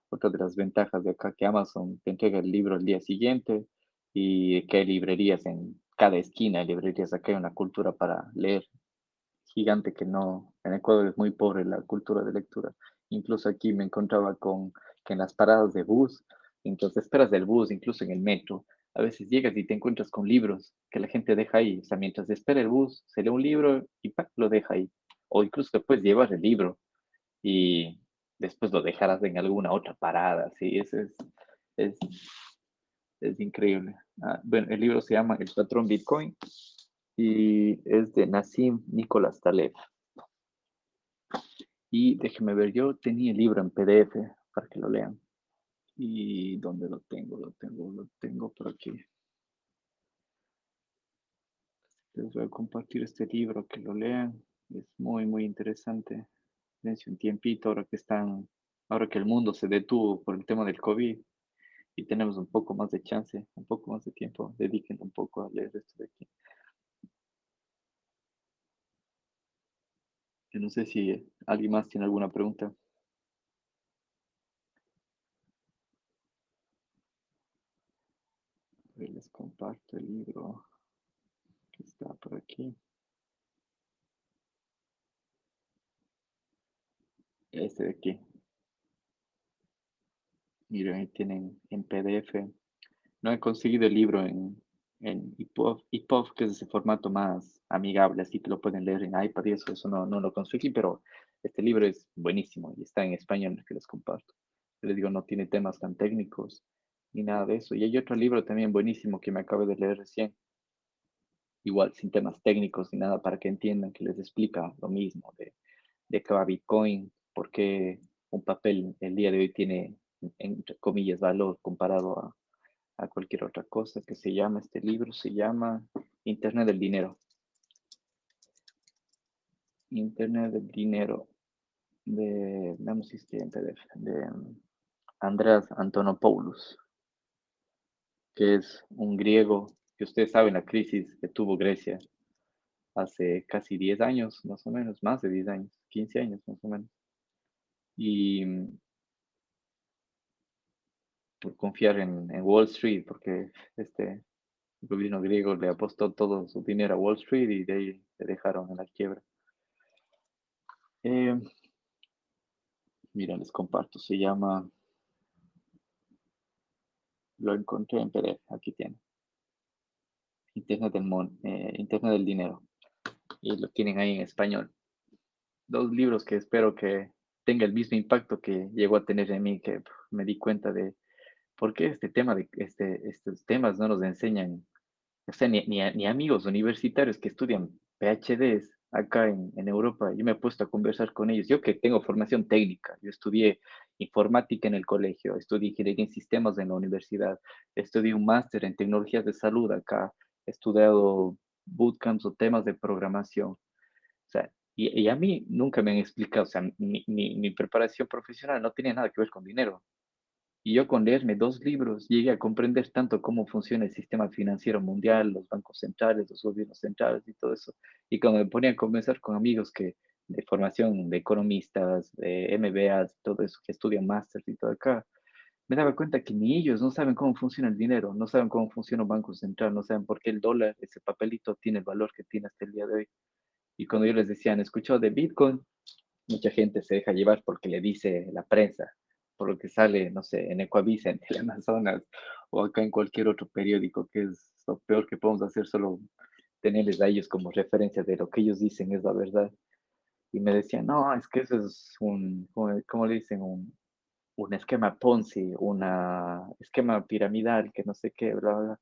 otra de las ventajas de acá, que Amazon te entrega el libro el día siguiente y que hay librerías en cada esquina, hay librerías. Acá hay una cultura para leer gigante que no, en Ecuador es muy pobre la cultura de lectura. Incluso aquí me encontraba con que en las paradas de bus, entonces esperas del bus, incluso en el metro, a veces llegas y te encuentras con libros que la gente deja ahí. O sea, mientras espera el bus, se lee un libro y ¡pac! lo deja ahí. O incluso después llevas el libro y después lo dejarás en alguna otra parada. Sí, eso es, es, es increíble. Ah, bueno, el libro se llama El patrón Bitcoin y es de Nassim Nicolás Taleb. Y déjeme ver, yo tenía el libro en PDF para que lo lean. ¿Y dónde lo tengo? Lo tengo, lo tengo por aquí. Les voy a compartir este libro, que lo lean. Es muy, muy interesante. Dense un tiempito ahora que están ahora que el mundo se detuvo por el tema del COVID y tenemos un poco más de chance, un poco más de tiempo, dediquen un poco a leer esto de aquí. Yo no sé si alguien más tiene alguna pregunta. Les comparto el libro que está por aquí. Este de aquí. Miren, ahí tienen en PDF. No he conseguido el libro en, en EPUB, que es ese formato más amigable, así que lo pueden leer en iPad y eso, eso no, no lo conseguí, pero este libro es buenísimo y está en español que les comparto. Les digo, no tiene temas tan técnicos ni nada de eso. Y hay otro libro también buenísimo que me acabo de leer recién, igual sin temas técnicos ni nada, para que entiendan que les explica lo mismo de, de qué va Bitcoin, por qué un papel el día de hoy tiene entre comillas, valor comparado a, cualquier otra cosa que se llama, este libro se llama Internet del Dinero. Internet del Dinero de, veamos si de Andreas Antonopoulos, que es un griego que ustedes saben la crisis que tuvo Grecia hace casi 10 años, más o menos, más de 10 años, 15 años más o menos. Y por confiar en, Wall Street, porque este gobierno griego le apostó todo su dinero a Wall Street y de ahí se dejaron en la quiebra. Eh, mira, les comparto, se llama, lo encontré en PDF, aquí tiene, Internet del, eh, Internet del Dinero, y lo tienen ahí en español. Dos libros que espero que tenga el mismo impacto que llegó a tener en mí, que me di cuenta de ¿por qué este tema de, este, estos temas no nos enseñan, o sea, ni, ni, amigos universitarios que estudian PhDs acá en, en, Europa? Yo me he puesto a conversar con ellos. Yo que tengo formación técnica, yo estudié informática en el colegio, estudié ingeniería en sistemas en la universidad, estudié un máster en tecnologías de salud acá, he estudiado bootcamps o temas de programación. O sea, y, y, a mí nunca me han explicado, o sea, mi, mi, mi preparación profesional no tiene nada que ver con dinero. Y yo con leerme dos libros llegué a comprender tanto cómo funciona el sistema financiero mundial, los bancos centrales, los gobiernos centrales y todo eso. Y cuando me ponía a conversar con amigos que de formación de economistas, de MBAs, todo eso, que estudian másteres y todo acá, me daba cuenta que ni ellos no saben cómo funciona el dinero, no saben cómo funciona un banco central, no saben por qué el dólar, ese papelito, tiene el valor que tiene hasta el día de hoy. Y cuando yo les decía, ¿han escuchado de Bitcoin? Mucha gente se deja llevar porque le dice la prensa, por lo que sale, no sé, en Ecuavisa, en el Amazonas, o acá en cualquier otro periódico, que es lo peor que podemos hacer, solo tenerles a ellos como referencia de lo que ellos dicen es la verdad. Y me decían, no, es que eso es un, ¿cómo le dicen? Un, un esquema Ponzi, un esquema piramidal, que no sé qué, bla, bla.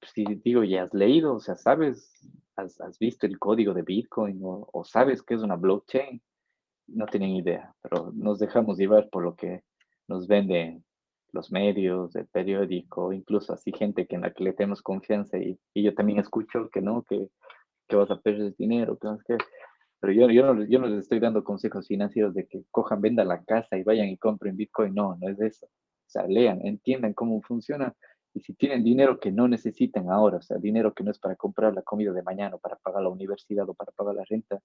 Pues si digo, ya has leído, o sea, sabes, has, has visto el código de Bitcoin o, o sabes que es una blockchain, no tienen idea, pero nos dejamos llevar por lo que nos venden los medios, el periódico, incluso así gente que en la que le tenemos confianza y, yo también escucho que no, que, que vas a perder dinero, que qué. Pero yo, yo, no, yo no les estoy dando consejos financieros de que cojan, vendan la casa y vayan y compren Bitcoin. No, no es eso. O sea, lean, entiendan cómo funciona. Y si tienen dinero que no necesitan ahora, o sea, dinero que no es para comprar la comida de mañana, para pagar la universidad o para pagar la renta,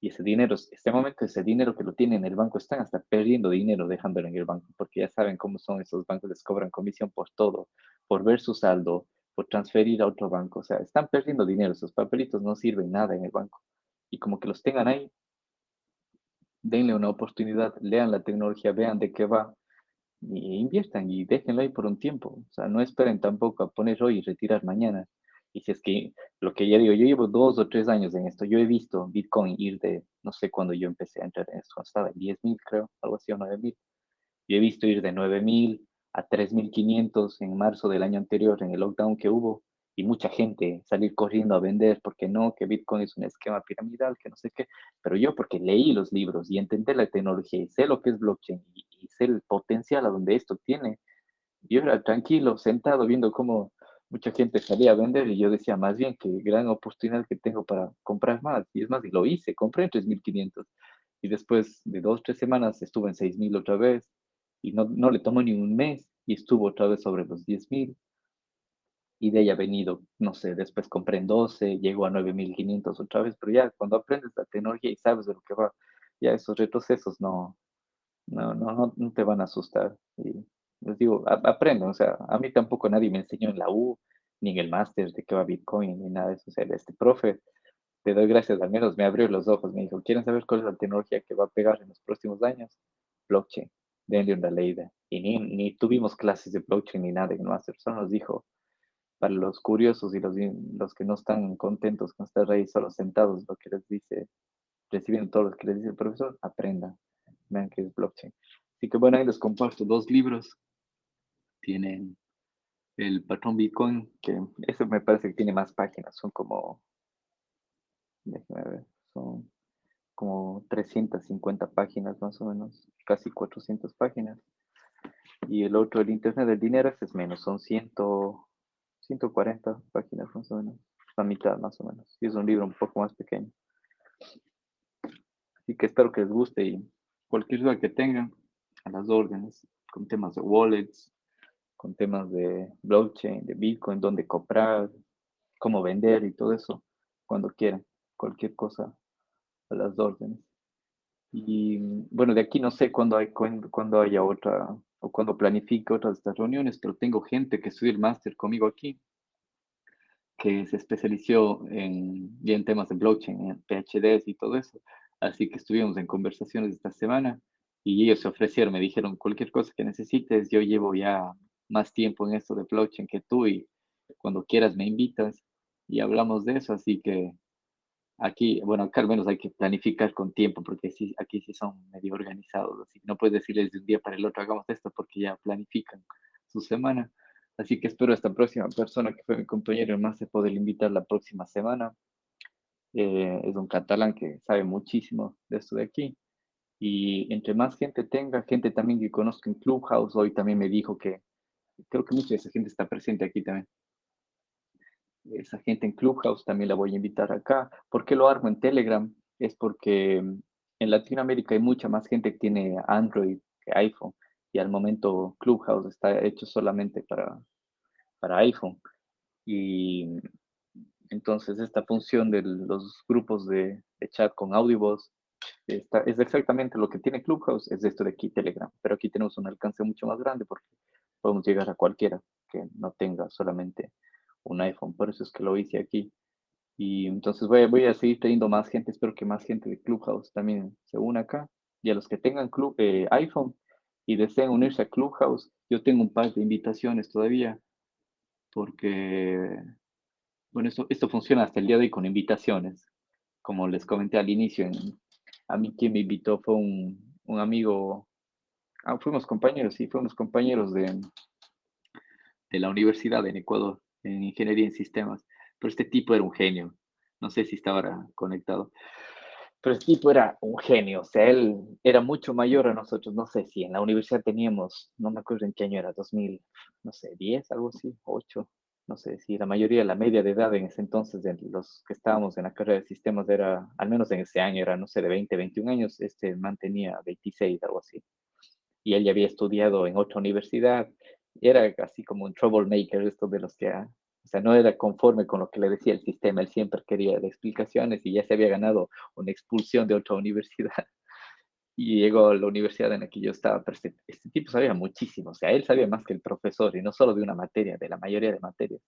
y ese dinero, este momento, ese dinero que lo tienen en el banco, están hasta perdiendo dinero dejándolo en el banco, porque ya saben cómo son esos bancos, les cobran comisión por todo, por ver su saldo, por transferir a otro banco. O sea, están perdiendo dinero, esos papelitos no sirven nada en el banco. Y como que los tengan ahí, denle una oportunidad, lean la tecnología, vean de qué va, inviertan y déjenlo ahí por un tiempo. O sea, no esperen tampoco a poner hoy y retirar mañana. Y si es que lo que ya digo, yo llevo dos o tres años en esto, yo he visto Bitcoin ir de, no sé cuándo yo empecé a entrar en esto, estaba en 10 mil, creo, algo así, o 9 mil. Yo he visto ir de 9 mil a 3.500 en marzo del año anterior, en el lockdown que hubo, y mucha gente salir corriendo a vender porque no, que Bitcoin es un esquema piramidal, que no sé qué, pero yo porque leí los libros y entendí la tecnología y sé lo que es blockchain y, sé el potencial a donde esto tiene, yo era tranquilo, sentado, viendo cómo mucha gente salía a vender y yo decía más bien que gran oportunidad que tengo para comprar más. Y es más, y lo hice, compré en 3.500. Y después de dos, tres semanas estuve en 6.000 otra vez. y no, no le tomó ni un mes y estuvo otra vez sobre los 10.000 y de ahí ha venido, no sé, después compré en 12, llegó a 9.500 otra vez, pero ya cuando aprendes la tecnología y sabes de lo que va, ya esos retrocesos no, no, no, no, te van a asustar. Y les digo, aprendo, o sea, a mí tampoco nadie me enseñó en la U, ni en el máster de qué va Bitcoin, ni nada de eso. O sea, este profe, te doy gracias, al menos me abrió los ojos, me dijo, ¿quieren saber cuál es la tecnología que va a pegar en los próximos años? Blockchain, denle una leída. Y ni, ni tuvimos clases de blockchain ni nada en el máster, solo nos dijo, para los curiosos y los, los que no están contentos con estar ahí solo sentados, lo que les dice, recibiendo todo lo que les dice el profesor, aprendan, vean que es blockchain. Así que bueno, ahí les comparto dos libros. Tienen el patrón Bitcoin, que eso me parece que tiene más páginas, son como, déjenme ver, son como 350 páginas más o menos, casi 400 páginas. Y el otro, el Internet del Dinero, ese es menos, son 100, 140 páginas más o menos, la mitad más o menos. Y es un libro un poco más pequeño. Así que espero que les guste y cualquier duda que tengan, a las órdenes, con temas de wallets, con temas de blockchain, de Bitcoin, dónde comprar, cómo vender y todo eso, cuando quieran, cualquier cosa a las órdenes. Y bueno, de aquí no sé cuándo, hay, cuándo haya otra cuando planifique otras de estas reuniones, pero tengo gente que estudia el máster conmigo aquí, que se especializó en, en temas de blockchain, en PhDs y todo eso. Así que estuvimos en conversaciones esta semana y ellos se ofrecieron, me dijeron, cualquier cosa que necesites, yo llevo ya más tiempo en esto de blockchain que tú y cuando quieras me invitas y hablamos de eso, así que Aquí, bueno, acá al menos hay que planificar con tiempo, porque sí, aquí sí son medio organizados, así no puedes decirles de un día para el otro hagamos esto, porque ya planifican su semana. Así que espero a esta próxima persona que fue mi compañero más se poder invitar la próxima semana. Eh, es un catalán que sabe muchísimo de esto de aquí. Y entre más gente tenga, gente también que conozco en Clubhouse, hoy también me dijo que creo que mucha de esa gente está presente aquí también esa gente en Clubhouse también la voy a invitar acá. ¿Por qué lo armo en Telegram? Es porque mm, en Latinoamérica hay mucha más gente que tiene Android que iPhone y al momento Clubhouse está hecho solamente para, para iPhone. Y mm, entonces esta función de los grupos de, chat con Audiobus es exactamente lo que tiene Clubhouse, es esto de aquí, Telegram. Pero aquí tenemos un alcance mucho más grande porque podemos llegar a cualquiera que no tenga solamente un iPhone, por eso es que lo hice aquí. Y entonces voy, voy a seguir teniendo más gente, espero que más gente de Clubhouse también se una acá. Y a los que tengan club, eh, iPhone y deseen unirse a Clubhouse, yo tengo un par de invitaciones todavía, porque, bueno, esto, esto funciona hasta el día de hoy con invitaciones. Como les comenté al inicio, a mí quien me invitó fue un, un amigo, ah, fuimos compañeros, sí, fuimos compañeros de, de la universidad en Ecuador en ingeniería en sistemas, pero este tipo era un genio. No sé si estaba conectado. Pero este tipo era un genio, o sea, él era mucho mayor a nosotros, no sé si en la universidad teníamos, no me acuerdo en qué año era, 2000, no sé, 10, algo así, 8, no sé si la mayoría, la media de edad en ese entonces de los que estábamos en la carrera de sistemas era, al menos en ese año era, no sé, de 20, 21 años, este mantenía 26, algo así. Y él ya había estudiado en otra universidad era así como un troublemaker, esto de los que, ah, o sea, no era conforme con lo que le decía el sistema, él siempre quería explicaciones y ya se había ganado una expulsión de otra universidad. Y llegó a la universidad en la que yo estaba, pero este, este, tipo sabía muchísimo, o sea, él sabía más que el profesor, y no solo de una materia, de la mayoría de materias.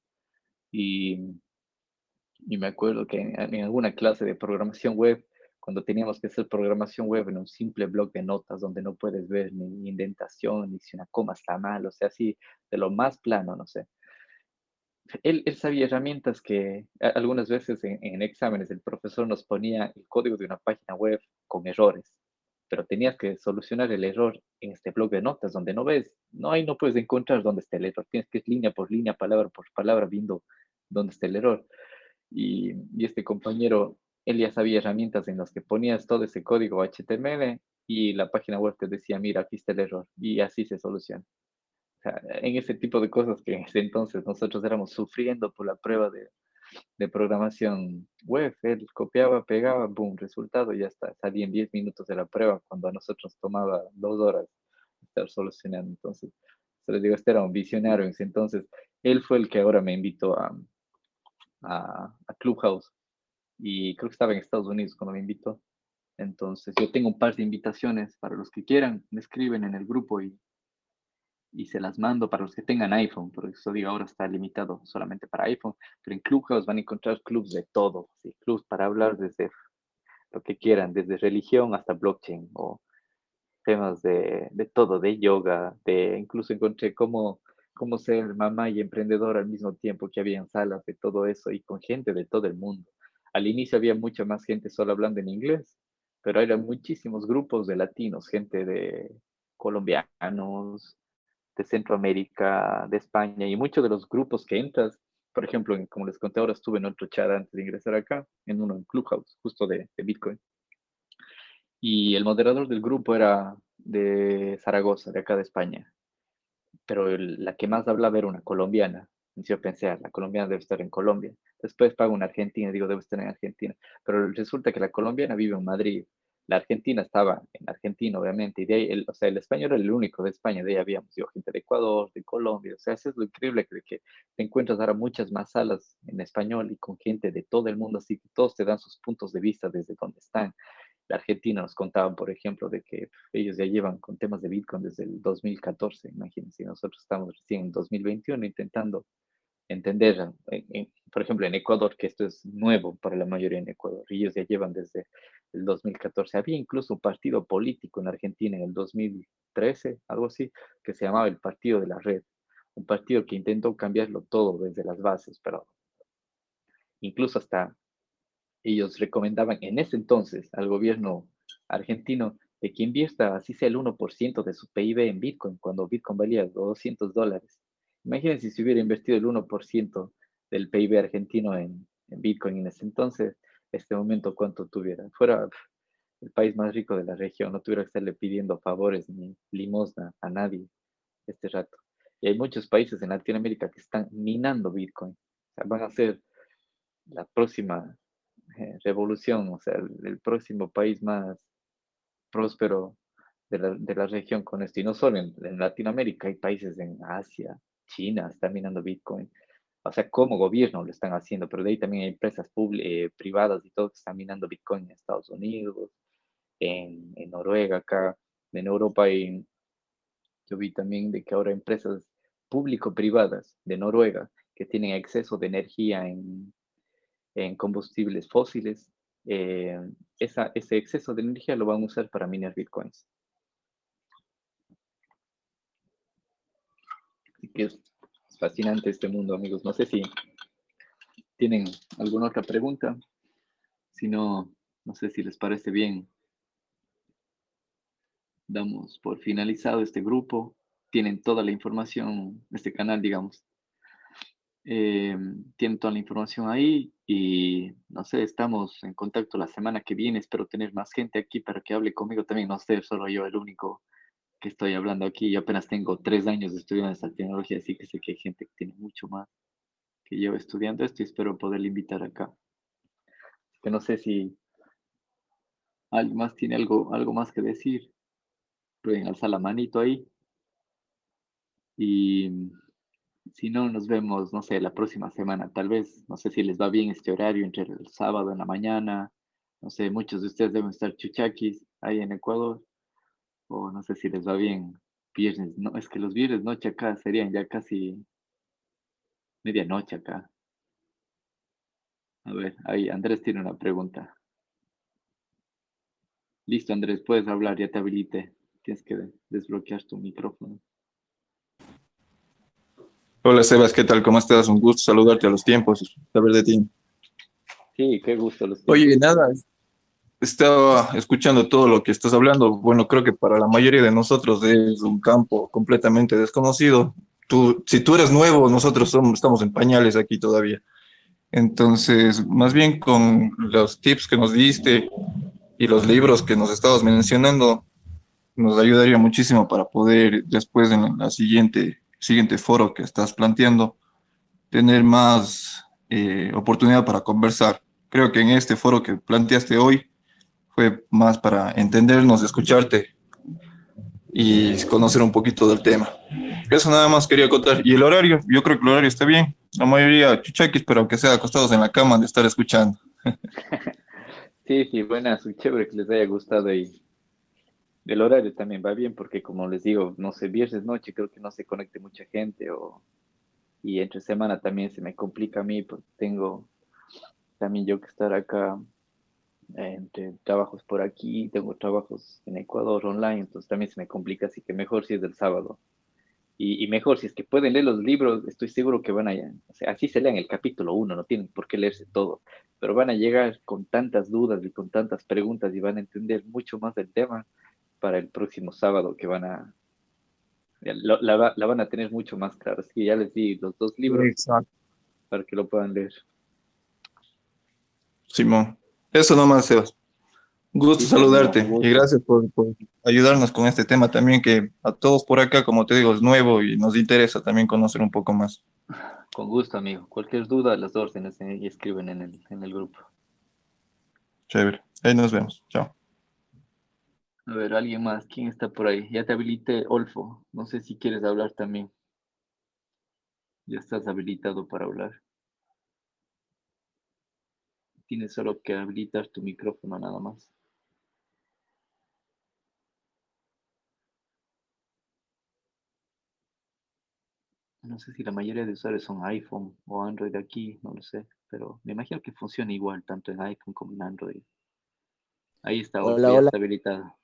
Y, y me acuerdo que en alguna clase de programación web, cuando teníamos que hacer programación web en un simple blog de notas donde no puedes ver ni indentación, ni si una coma está mal, o sea, así de lo más plano, no sé. Él, él sabía herramientas que algunas veces en, en, exámenes el profesor nos ponía el código de una página web con errores, pero tenías que solucionar el error en este blog de notas donde no ves, no hay, no puedes encontrar dónde está el error, tienes que ir línea por línea, palabra por palabra, viendo dónde está el error. Y, y este compañero él ya sabía herramientas en las que ponías todo ese código HTML y la página web te decía, mira, aquí está el error, y así se soluciona. O sea, en ese tipo de cosas que en ese entonces nosotros éramos sufriendo por la prueba de, de programación web, él copiaba, pegaba, boom, resultado, ya está, salía en 10 minutos de la prueba cuando a nosotros tomaba dos horas estar solucionando. Entonces, se les digo, este era un visionario. Entonces, él fue el que ahora me invitó a, a, a Clubhouse y creo que estaba en Estados Unidos cuando me invitó. Entonces, yo tengo un par de invitaciones para los que quieran, me escriben en el grupo y, y se las mando para los que tengan iPhone, porque eso digo, ahora está limitado solamente para iPhone, pero en Clubhouse van a encontrar clubs de todo, ¿sí? clubs para hablar desde lo que quieran, desde religión hasta blockchain o temas de, de todo, de yoga, de incluso encontré cómo, cómo ser mamá y emprendedor al mismo tiempo que había salas de todo eso y con gente de todo el mundo. Al inicio había mucha más gente solo hablando en inglés, pero eran muchísimos grupos de latinos, gente de colombianos, de Centroamérica, de España, y muchos de los grupos que entras, por ejemplo, como les conté ahora, estuve en otro chat antes de ingresar acá, en uno en Clubhouse, justo de, de Bitcoin. Y el moderador del grupo era de Zaragoza, de acá de España. Pero la que más hablaba era una colombiana. Yo pensé, ah, la colombiana debe estar en Colombia. Después pago una argentina digo, debe estar en Argentina. Pero resulta que la colombiana vive en Madrid. La argentina estaba en Argentina, obviamente, y de ahí, el, o sea, el español era el único de España, de ahí habíamos digo, gente de Ecuador, de Colombia, o sea, eso es lo increíble que, que te encuentras ahora muchas más salas en español y con gente de todo el mundo, así que todos te dan sus puntos de vista desde donde están. La Argentina nos contaban, por ejemplo, de que ellos ya llevan con temas de Bitcoin desde el 2014, imagínense, nosotros estamos recién en 2021 intentando entender, por ejemplo, en Ecuador, que esto es nuevo para la mayoría en Ecuador, ellos ya llevan desde el 2014. Había incluso un partido político en Argentina en el 2013, algo así, que se llamaba el Partido de la Red, un partido que intentó cambiarlo todo desde las bases, pero incluso hasta ellos recomendaban en ese entonces al gobierno argentino de que invierta así sea el 1% de su PIB en Bitcoin, cuando Bitcoin valía 200 dólares Imagínense si hubiera invertido el 1% del PIB argentino en, Bitcoin en ese entonces, este momento cuánto tuviera. Fuera el país más rico de la región, no tuviera que estarle pidiendo favores ni limosna a nadie este rato. Y hay muchos países en Latinoamérica que están minando Bitcoin. O sea, van a ser la próxima eh, revolución, o sea, el, próximo país más próspero de la, región con esto. Y no solo en Latinoamérica, hay países en Asia, China está minando Bitcoin. O sea, como gobierno lo están haciendo, pero de ahí también hay empresas eh, privadas y todo que están minando Bitcoin en Estados Unidos, en, en Noruega, acá, en Europa. Y yo vi también de que ahora empresas público-privadas de Noruega que tienen exceso de energía en, en combustibles fósiles, eh, ese exceso de energía lo van a usar para minar bitcoins. que es fascinante este mundo, amigos. No sé si tienen alguna otra pregunta. Si no, no sé si les parece bien. Damos por finalizado este grupo. Tienen toda la información, este canal, digamos. Eh, tienen toda la información ahí y no sé, estamos en contacto la semana que viene. Espero tener más gente aquí para que hable conmigo también. No ser solo yo el único que estoy hablando aquí. Yo apenas tengo tres años estudiando esta tecnología, así que sé que hay gente que tiene mucho más que lleva estudiando esto y espero poderle invitar acá. Que no sé si alguien más tiene algo, algo más que decir. Pueden alzar la manito ahí. Y si no, nos vemos, no sé, la próxima semana. Tal vez, no sé si les va bien este horario entre el sábado en la mañana. No sé, muchos de ustedes deben estar chuchaquis ahí en Ecuador o no sé si les va bien viernes, no, es que los viernes noche acá serían ya casi medianoche acá. A ver, ahí Andrés tiene una pregunta. Listo, Andrés, puedes hablar, ya te habilité. Tienes que desbloquear tu micrófono. Hola Sebas, ¿qué tal? ¿Cómo estás? Un gusto saludarte a los tiempos, saber de ti. Sí, qué gusto. Los Oye, nada, estaba escuchando todo lo que estás hablando. Bueno, creo que para la mayoría de nosotros es un campo completamente desconocido. Tú, si tú eres nuevo, nosotros somos, estamos en pañales aquí todavía. Entonces, más bien con los tips que nos diste y los libros que nos estabas mencionando, nos ayudaría muchísimo para poder después en la siguiente, siguiente foro que estás planteando, tener más eh, oportunidad para conversar. Creo que en este foro que planteaste hoy, fue más para entendernos, escucharte. y conocer un poquito del tema. Eso nada más quería contar. Y el horario, yo creo que el horario está bien. La mayoría chuchaquis, pero aunque sea acostados en la cama de estar escuchando. sí, sí, buenas, chévere que les haya gustado y el horario también va bien porque como les digo, no sé, viernes noche creo que no se conecte mucha gente o y entre semana también se me complica a mí porque tengo también yo que estar acá entre trabajos por aquí, tengo trabajos en Ecuador online, entonces también se me complica, así que mejor si es del sábado. Y, mejor, si es que pueden leer los libros, estoy seguro que van a, o sea, así se lean el capítulo uno, no tienen por qué leerse todo, pero van a llegar con tantas dudas y con tantas preguntas y van a entender mucho más del tema para el próximo sábado que van a, la, van a tener mucho más clara. Así que ya les di los dos libros para que lo puedan leer. Simón, eso nomás, Sebas. Gusto saludarte y gracias por, ayudarnos con este tema también que a todos por acá, como te digo, es nuevo y nos interesa también conocer un poco más. Con gusto, amigo. Cualquier duda, las órdenes eh, y escriben en el, en el grupo. Chévere. Ahí nos vemos. Chao. A ver, alguien más. ¿Quién está por ahí? Ya te habilité, Olfo. No sé si quieres hablar también. Ya estás habilitado para hablar. Tienes solo que habilitar tu micrófono nada más. No sé si la mayoría de usuarios son iPhone o Android aquí, no lo sé, pero me imagino que funciona igual tanto en iPhone como en Android. Ahí está, hola, hola. habilitado.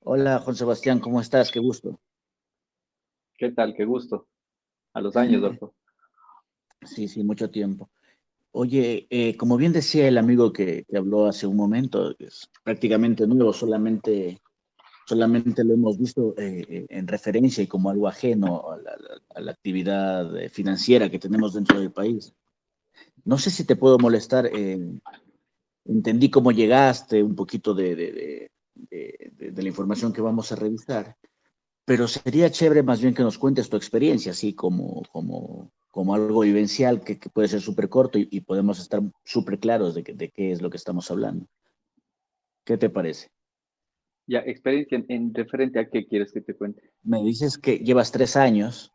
Hola, Juan Sebastián, ¿cómo estás? Qué gusto. ¿Qué tal? Qué gusto. A los años, doctor. Sí, sí, mucho tiempo. Oye, eh, como bien decía el amigo que, que, habló hace un momento, es prácticamente nuevo, solamente solamente lo hemos visto eh, eh, en referencia y como algo ajeno a la, actividad financiera que tenemos dentro del país. No sé si te puedo molestar, entendí cómo llegaste, un poquito de, la información que vamos a revisar, pero sería chévere más bien que nos cuentes tu experiencia, así como, como, como algo vivencial que, puede ser súper corto y, y, podemos estar súper claros de, de qué es lo que estamos hablando. ¿Qué te parece? Ya, experiencia en, referente a qué quieres que te cuente. Me dices que llevas tres años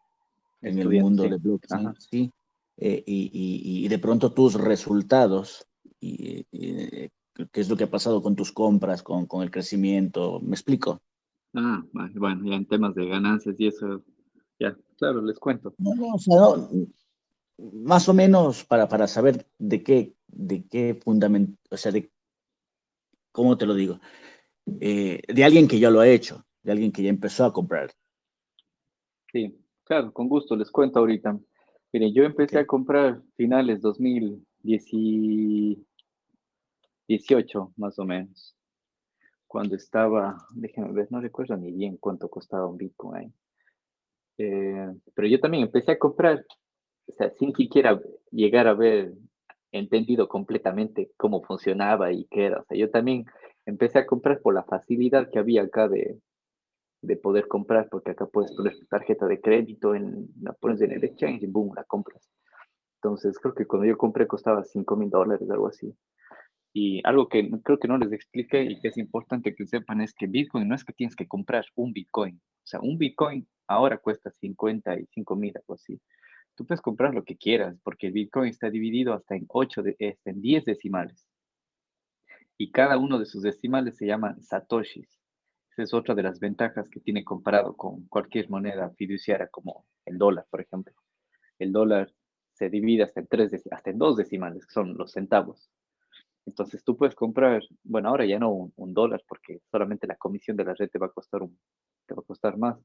en el mundo de blockchain, ¿sí? Eh, y, de pronto tus resultados, y, qué es lo que ha pasado con tus compras, con, el crecimiento, ¿me explico? Ah, bueno, ya en temas de ganancias y eso, ya, claro, les cuento. No, no, o sea, más o menos para, para saber de qué, de qué fundamento, o sea, de, ¿cómo te lo digo? Eh, de alguien que ya lo ha hecho, de alguien que ya empezó a comprar. Sí, claro, con gusto, les cuento ahorita. Miren, yo empecé a comprar finales 2018, más o menos, cuando estaba, déjenme ver, no recuerdo ni bien cuánto costaba un Bitcoin. Eh, pero yo también empecé a comprar, o sea, sin siquiera llegar a ver entendido completamente cómo funcionaba y qué era. O sea, yo también empecé a comprar por la facilidad que había acá de, de poder comprar, porque acá puedes poner tu tarjeta de crédito, en, la pones en el exchange y boom, la compras. Entonces, creo que cuando yo compré costaba 5 mil dólares, algo así. Y algo que creo que no les expliqué y que es importante que sepan es que Bitcoin no es que tienes que comprar un Bitcoin. O sea, un Bitcoin ahora cuesta 55 mil, algo así. Tú puedes comprar lo que quieras, porque el Bitcoin está dividido hasta en 8, de, hasta en 10 decimales y cada uno de sus decimales se llaman satoshis. Esa es otra de las ventajas que tiene comparado con cualquier moneda fiduciaria como el dólar, por ejemplo. El dólar se divide hasta en, tres, hasta en dos decimales, que son los centavos. Entonces tú puedes comprar, bueno, ahora ya no un, dólar, porque solamente la comisión de la red te va a costar un, te va a costar más,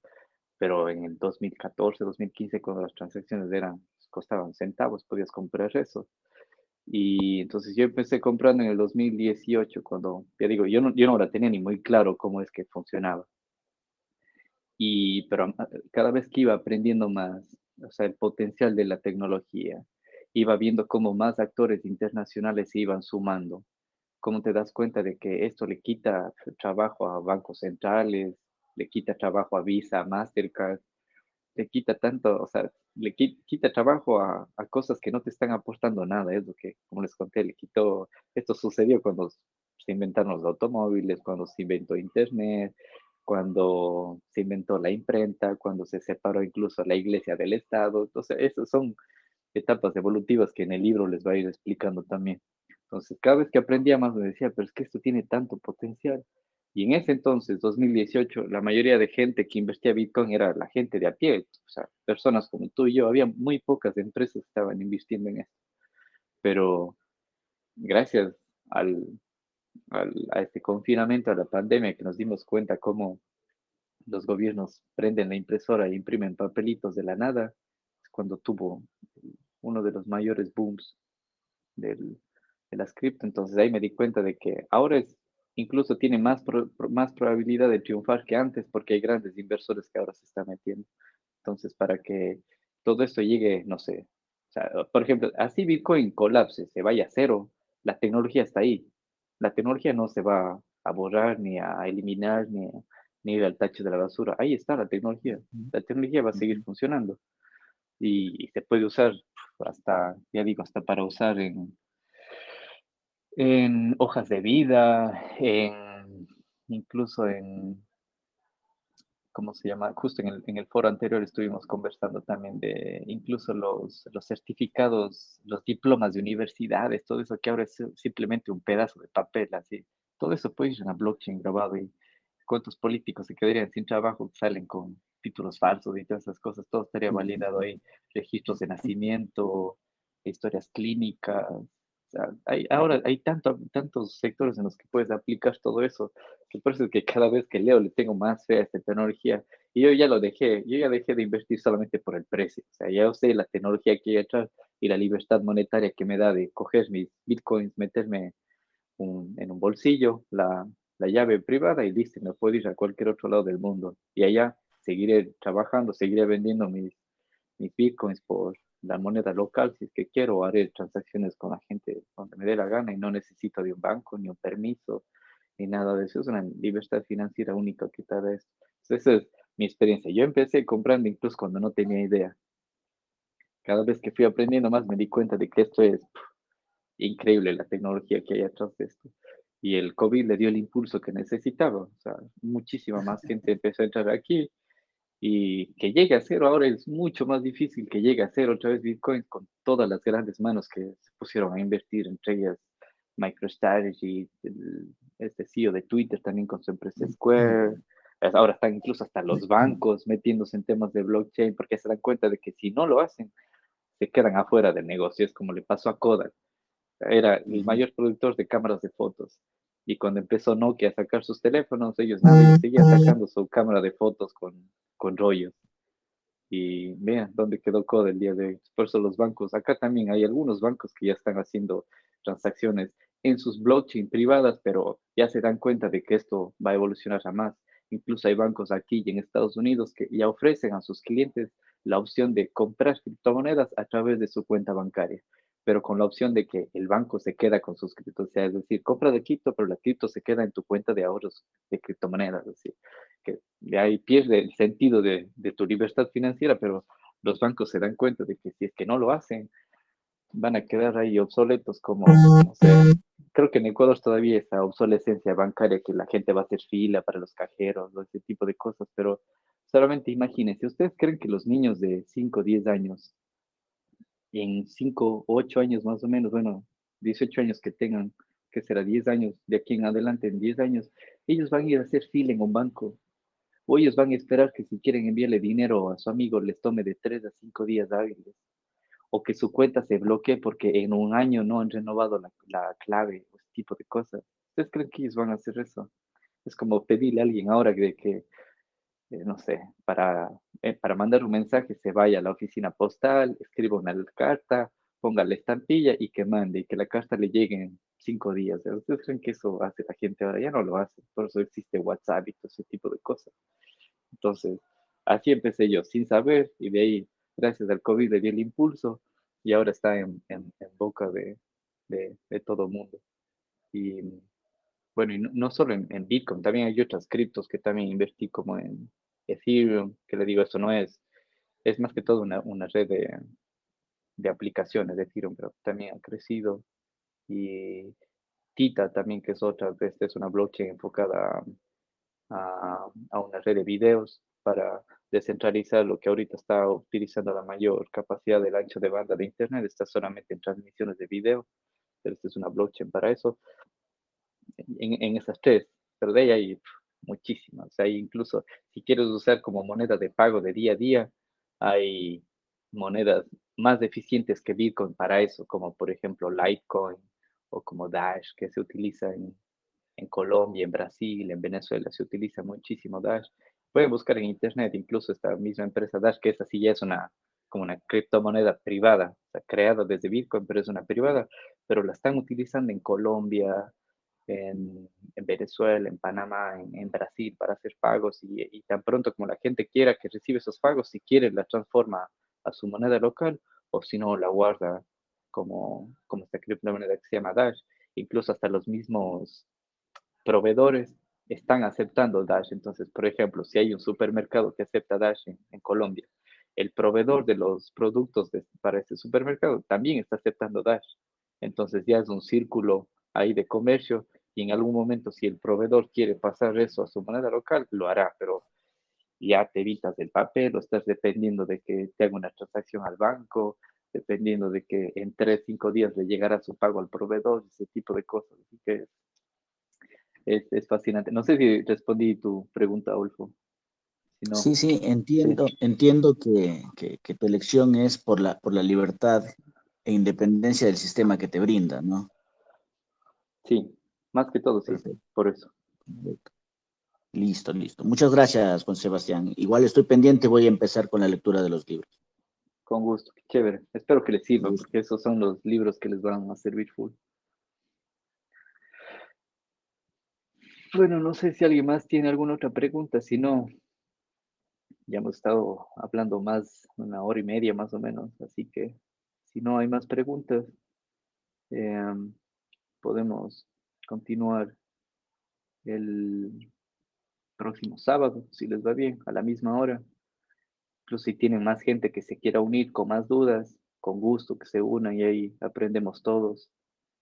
pero en el 2014, 2015, cuando las transacciones eran, costaban centavos, podías comprar eso. Y entonces yo empecé comprando en el 2018, cuando, ya digo, yo no, yo no la tenía ni muy claro cómo es que funcionaba. Y, pero ah, cada vez que iba aprendiendo más, o sea, el potencial de la tecnología, iba viendo cómo más actores internacionales se iban sumando, cómo te das cuenta de que esto le quita trabajo a bancos centrales, le quita trabajo a Visa, a Mastercard, le quita tanto, o sea, le quita trabajo a, cosas que no te están aportando nada, es lo que, como les conté, le quitó, esto sucedió cuando se inventaron los automóviles, cuando se inventó Internet, cuando se inventó la imprenta, cuando se separó incluso la iglesia del Estado. Entonces, esas son etapas evolutivas que en el libro les va a ir explicando también. Entonces, cada vez que aprendía más me decía, pero es que esto tiene tanto potencial. Y en ese entonces, 2018, la mayoría de gente que invertía Bitcoin era la gente de a pie, o sea, personas como tú y yo. Había muy pocas empresas que estaban invirtiendo en esto. Pero gracias al, a este confinamiento, a la pandemia, que nos dimos cuenta cómo los gobiernos prenden la impresora e imprimen papelitos de la nada, es cuando tuvo uno de los mayores booms del, de las cripto. Entonces ahí me di cuenta de que ahora es, incluso tiene más, más probabilidad de triunfar que antes porque hay grandes inversores que ahora se están metiendo. Entonces, para que todo esto llegue, no sé, por ejemplo, así Bitcoin colapse, se vaya a cero, la tecnología está ahí. La tecnología no se va a borrar, ni a eliminar, ni a, ni ir al tacho de la basura. Ahí está la tecnología. La tecnología va a seguir funcionando. Y, se puede usar hasta, ya digo, hasta para usar en, en hojas de vida, en, incluso en, ¿cómo se llama? Justo en el, en el, foro anterior estuvimos conversando también de incluso los, los certificados, los diplomas de universidades, todo eso que ahora es simplemente un pedazo de papel, así. Todo eso puede ir en la blockchain grabado y cuántos políticos se quedarían sin trabajo, salen con títulos falsos y todas esas cosas, todo estaría validado ahí, registros de nacimiento, historias clínicas, hay, ahora hay tanto, tantos sectores en los que puedes aplicar todo eso, que por eso es que cada vez que leo le tengo más fe a esta tecnología. Y yo ya lo dejé, yo ya dejé de invertir solamente por el precio. O sea, ya sé la tecnología que hay atrás y la libertad monetaria que me da de coger mis bitcoins, meterme en un bolsillo, la, la llave privada y listo, me puedo ir a cualquier otro lado del mundo. Y allá seguiré trabajando, seguiré vendiendo mis, mis bitcoins por la moneda local si es que quiero, haré transacciones con la gente donde me dé la gana y no necesito de un banco, ni un permiso, ni nada de eso. Es una libertad financiera única que tal vez. Esa es mi experiencia. Yo empecé comprando incluso cuando no tenía idea. Cada vez que fui aprendiendo más me di cuenta de que esto es increíble, la tecnología que hay atrás de esto. Y el COVID le dio el impulso que necesitaba. O sea, muchísima más gente empezó a entrar aquí y que llegue a cero ahora es mucho más difícil que llegue a cero otra vez Bitcoin con todas las grandes manos que se pusieron a invertir, entre ellas MicroStrategy, este CEO de Twitter también con su empresa Square. Ahora están incluso hasta los bancos metiéndose en temas de blockchain porque se dan cuenta de que si no lo hacen, se quedan afuera del negocio. Es como le pasó a Kodak. Era el mayor productor de cámaras de fotos. Y cuando empezó Nokia a sacar sus teléfonos, ellos nada, seguían sacando su cámara de fotos con con rollos. Y vean dónde quedó Code el día de hoy. Por eso los bancos, acá también hay algunos bancos que ya están haciendo transacciones en sus blockchain privadas, pero ya se dan cuenta de que esto va a evolucionar a más. Incluso hay bancos aquí y en Estados Unidos que ya ofrecen a sus clientes la opción de comprar criptomonedas a través de su cuenta bancaria pero con la opción de que el banco se queda con sus criptos, o sea, es decir, compra de cripto, pero la cripto se queda en tu cuenta de ahorros de criptomonedas, es decir, que de ahí pierde el sentido de, de, tu libertad financiera, pero los bancos se dan cuenta de que si es que no lo hacen, van a quedar ahí obsoletos como, no sé, creo que en Ecuador todavía esa obsolescencia bancaria que la gente va a hacer fila para los cajeros, ese tipo de cosas, pero solamente imagínense, ¿ustedes creen que los niños de 5 o 10 años en 5 o 8 años más o menos, bueno, 18 años que tengan, que será 10 años, de aquí en adelante, en 10 años, ellos van a ir a hacer fila en un banco. O ellos van a esperar que si quieren enviarle dinero a su amigo les tome de 3 a 5 días hábiles. O que su cuenta se bloquee porque en un año no han renovado la, la clave o ese tipo de cosas. ¿Ustedes creen que ellos van a hacer eso? Es como pedirle a alguien ahora de que eh, no sé, para, eh, para mandar un mensaje se vaya a la oficina postal, escriba una carta, ponga la estampilla y que mande y que la carta le llegue en cinco días. ¿Ustedes creen que eso hace la gente ahora? Ya no lo hace, por eso existe WhatsApp y todo ese tipo de cosas. Entonces, así empecé yo, sin saber, y de ahí, gracias al COVID, le di el impulso y ahora está en, en, boca de, de, todo el mundo. Y bueno, y no, solo en, Bitcoin, también hay otras criptos que también invertí como en Ethereum, que le digo, esto no es, es más que todo una, red de, aplicaciones de Ethereum, pero también ha crecido. Y Tita también, que es otra, esta es una blockchain enfocada a, a una red de videos para descentralizar lo que ahorita está utilizando la mayor capacidad del ancho de banda de Internet, está solamente en transmisiones de video, pero esta es una blockchain para eso. En, en esas tres, pero de ahí hay muchísimas. O sea, incluso si quieres usar como moneda de pago de día a día, hay monedas más eficientes que Bitcoin para eso, como por ejemplo Litecoin o como Dash, que se utiliza en, Colombia, en Brasil, en Venezuela, se utiliza muchísimo Dash. Pueden buscar en internet, incluso esta misma empresa Dash, que esa sí ya es una como una criptomoneda privada, o sea, creada desde Bitcoin, pero es una privada, pero la están utilizando en Colombia, en, Venezuela, en Panamá, en, Brasil para hacer pagos y, tan pronto como la gente quiera que reciba esos pagos, si quiere la transforma a su moneda local o si no la guarda como, como esta criptomoneda que se llama Dash. Incluso hasta los mismos proveedores están aceptando Dash. Entonces, por ejemplo, si hay un supermercado que acepta Dash en, Colombia, el proveedor de los productos para ese supermercado también está aceptando Dash. Entonces ya es un círculo ahí de comercio y en algún momento si el proveedor quiere pasar eso a su moneda local, lo hará, pero ya te evitas el papel o estás dependiendo de que te haga una transacción al banco, dependiendo de que en tres, cinco días le llegará su pago al proveedor, ese tipo de cosas. Así que es, es, fascinante. No sé si respondí tu pregunta, Olfo. sí, sí, entiendo, entiendo que, que, que, tu elección es por la, por la libertad e independencia del sistema que te brinda, ¿no? Sí, más que todo, sí, por eso. Listo, listo. Muchas gracias, Juan Sebastián. Igual estoy pendiente, voy a empezar con la lectura de los libros. Con gusto, chévere. Espero que les sirvan, porque esos son los libros que les van a servir full. Bueno, no sé si alguien más tiene alguna otra pregunta, si no, ya hemos estado hablando más, una hora y media más o menos, así que si no hay más preguntas, em, podemos continuar el próximo sábado, si les va bien, a la misma hora. Incluso si tienen más gente que se quiera unir con más dudas, con gusto que se unan y ahí aprendemos todos.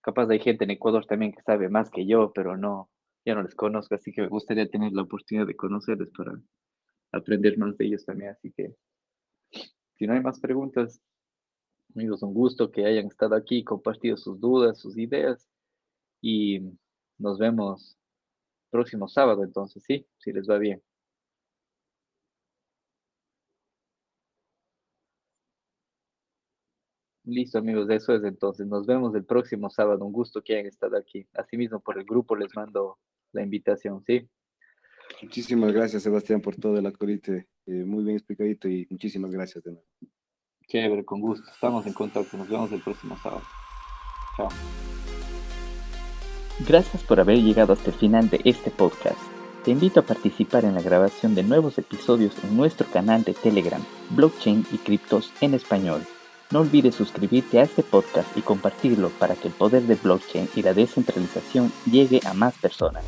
Capaz hay gente en Ecuador también que sabe más que yo, pero no, ya no les conozco, así que me gustaría tener la oportunidad de conocerles para aprender más de ellos también. Así que, si no hay más preguntas, amigos, un gusto que hayan estado aquí, compartido sus dudas, sus ideas y nos vemos próximo sábado, entonces, sí, si les va bien. Listo, amigos, de eso es entonces. Nos vemos el próximo sábado. Un gusto que hayan estado aquí. Asimismo, por el grupo les mando la invitación, ¿sí? Muchísimas gracias, Sebastián, por todo el acorite. Eh, muy bien explicadito y muchísimas gracias de nuevo. Chévere, con gusto. Estamos en contacto. Nos vemos el próximo sábado. Chao. Gracias por haber llegado hasta el final de este podcast. Te invito a participar en la grabación de nuevos episodios en nuestro canal de Telegram, Blockchain y Criptos en Español. No olvides suscribirte a este podcast y compartirlo para que el poder de blockchain y la descentralización llegue a más personas.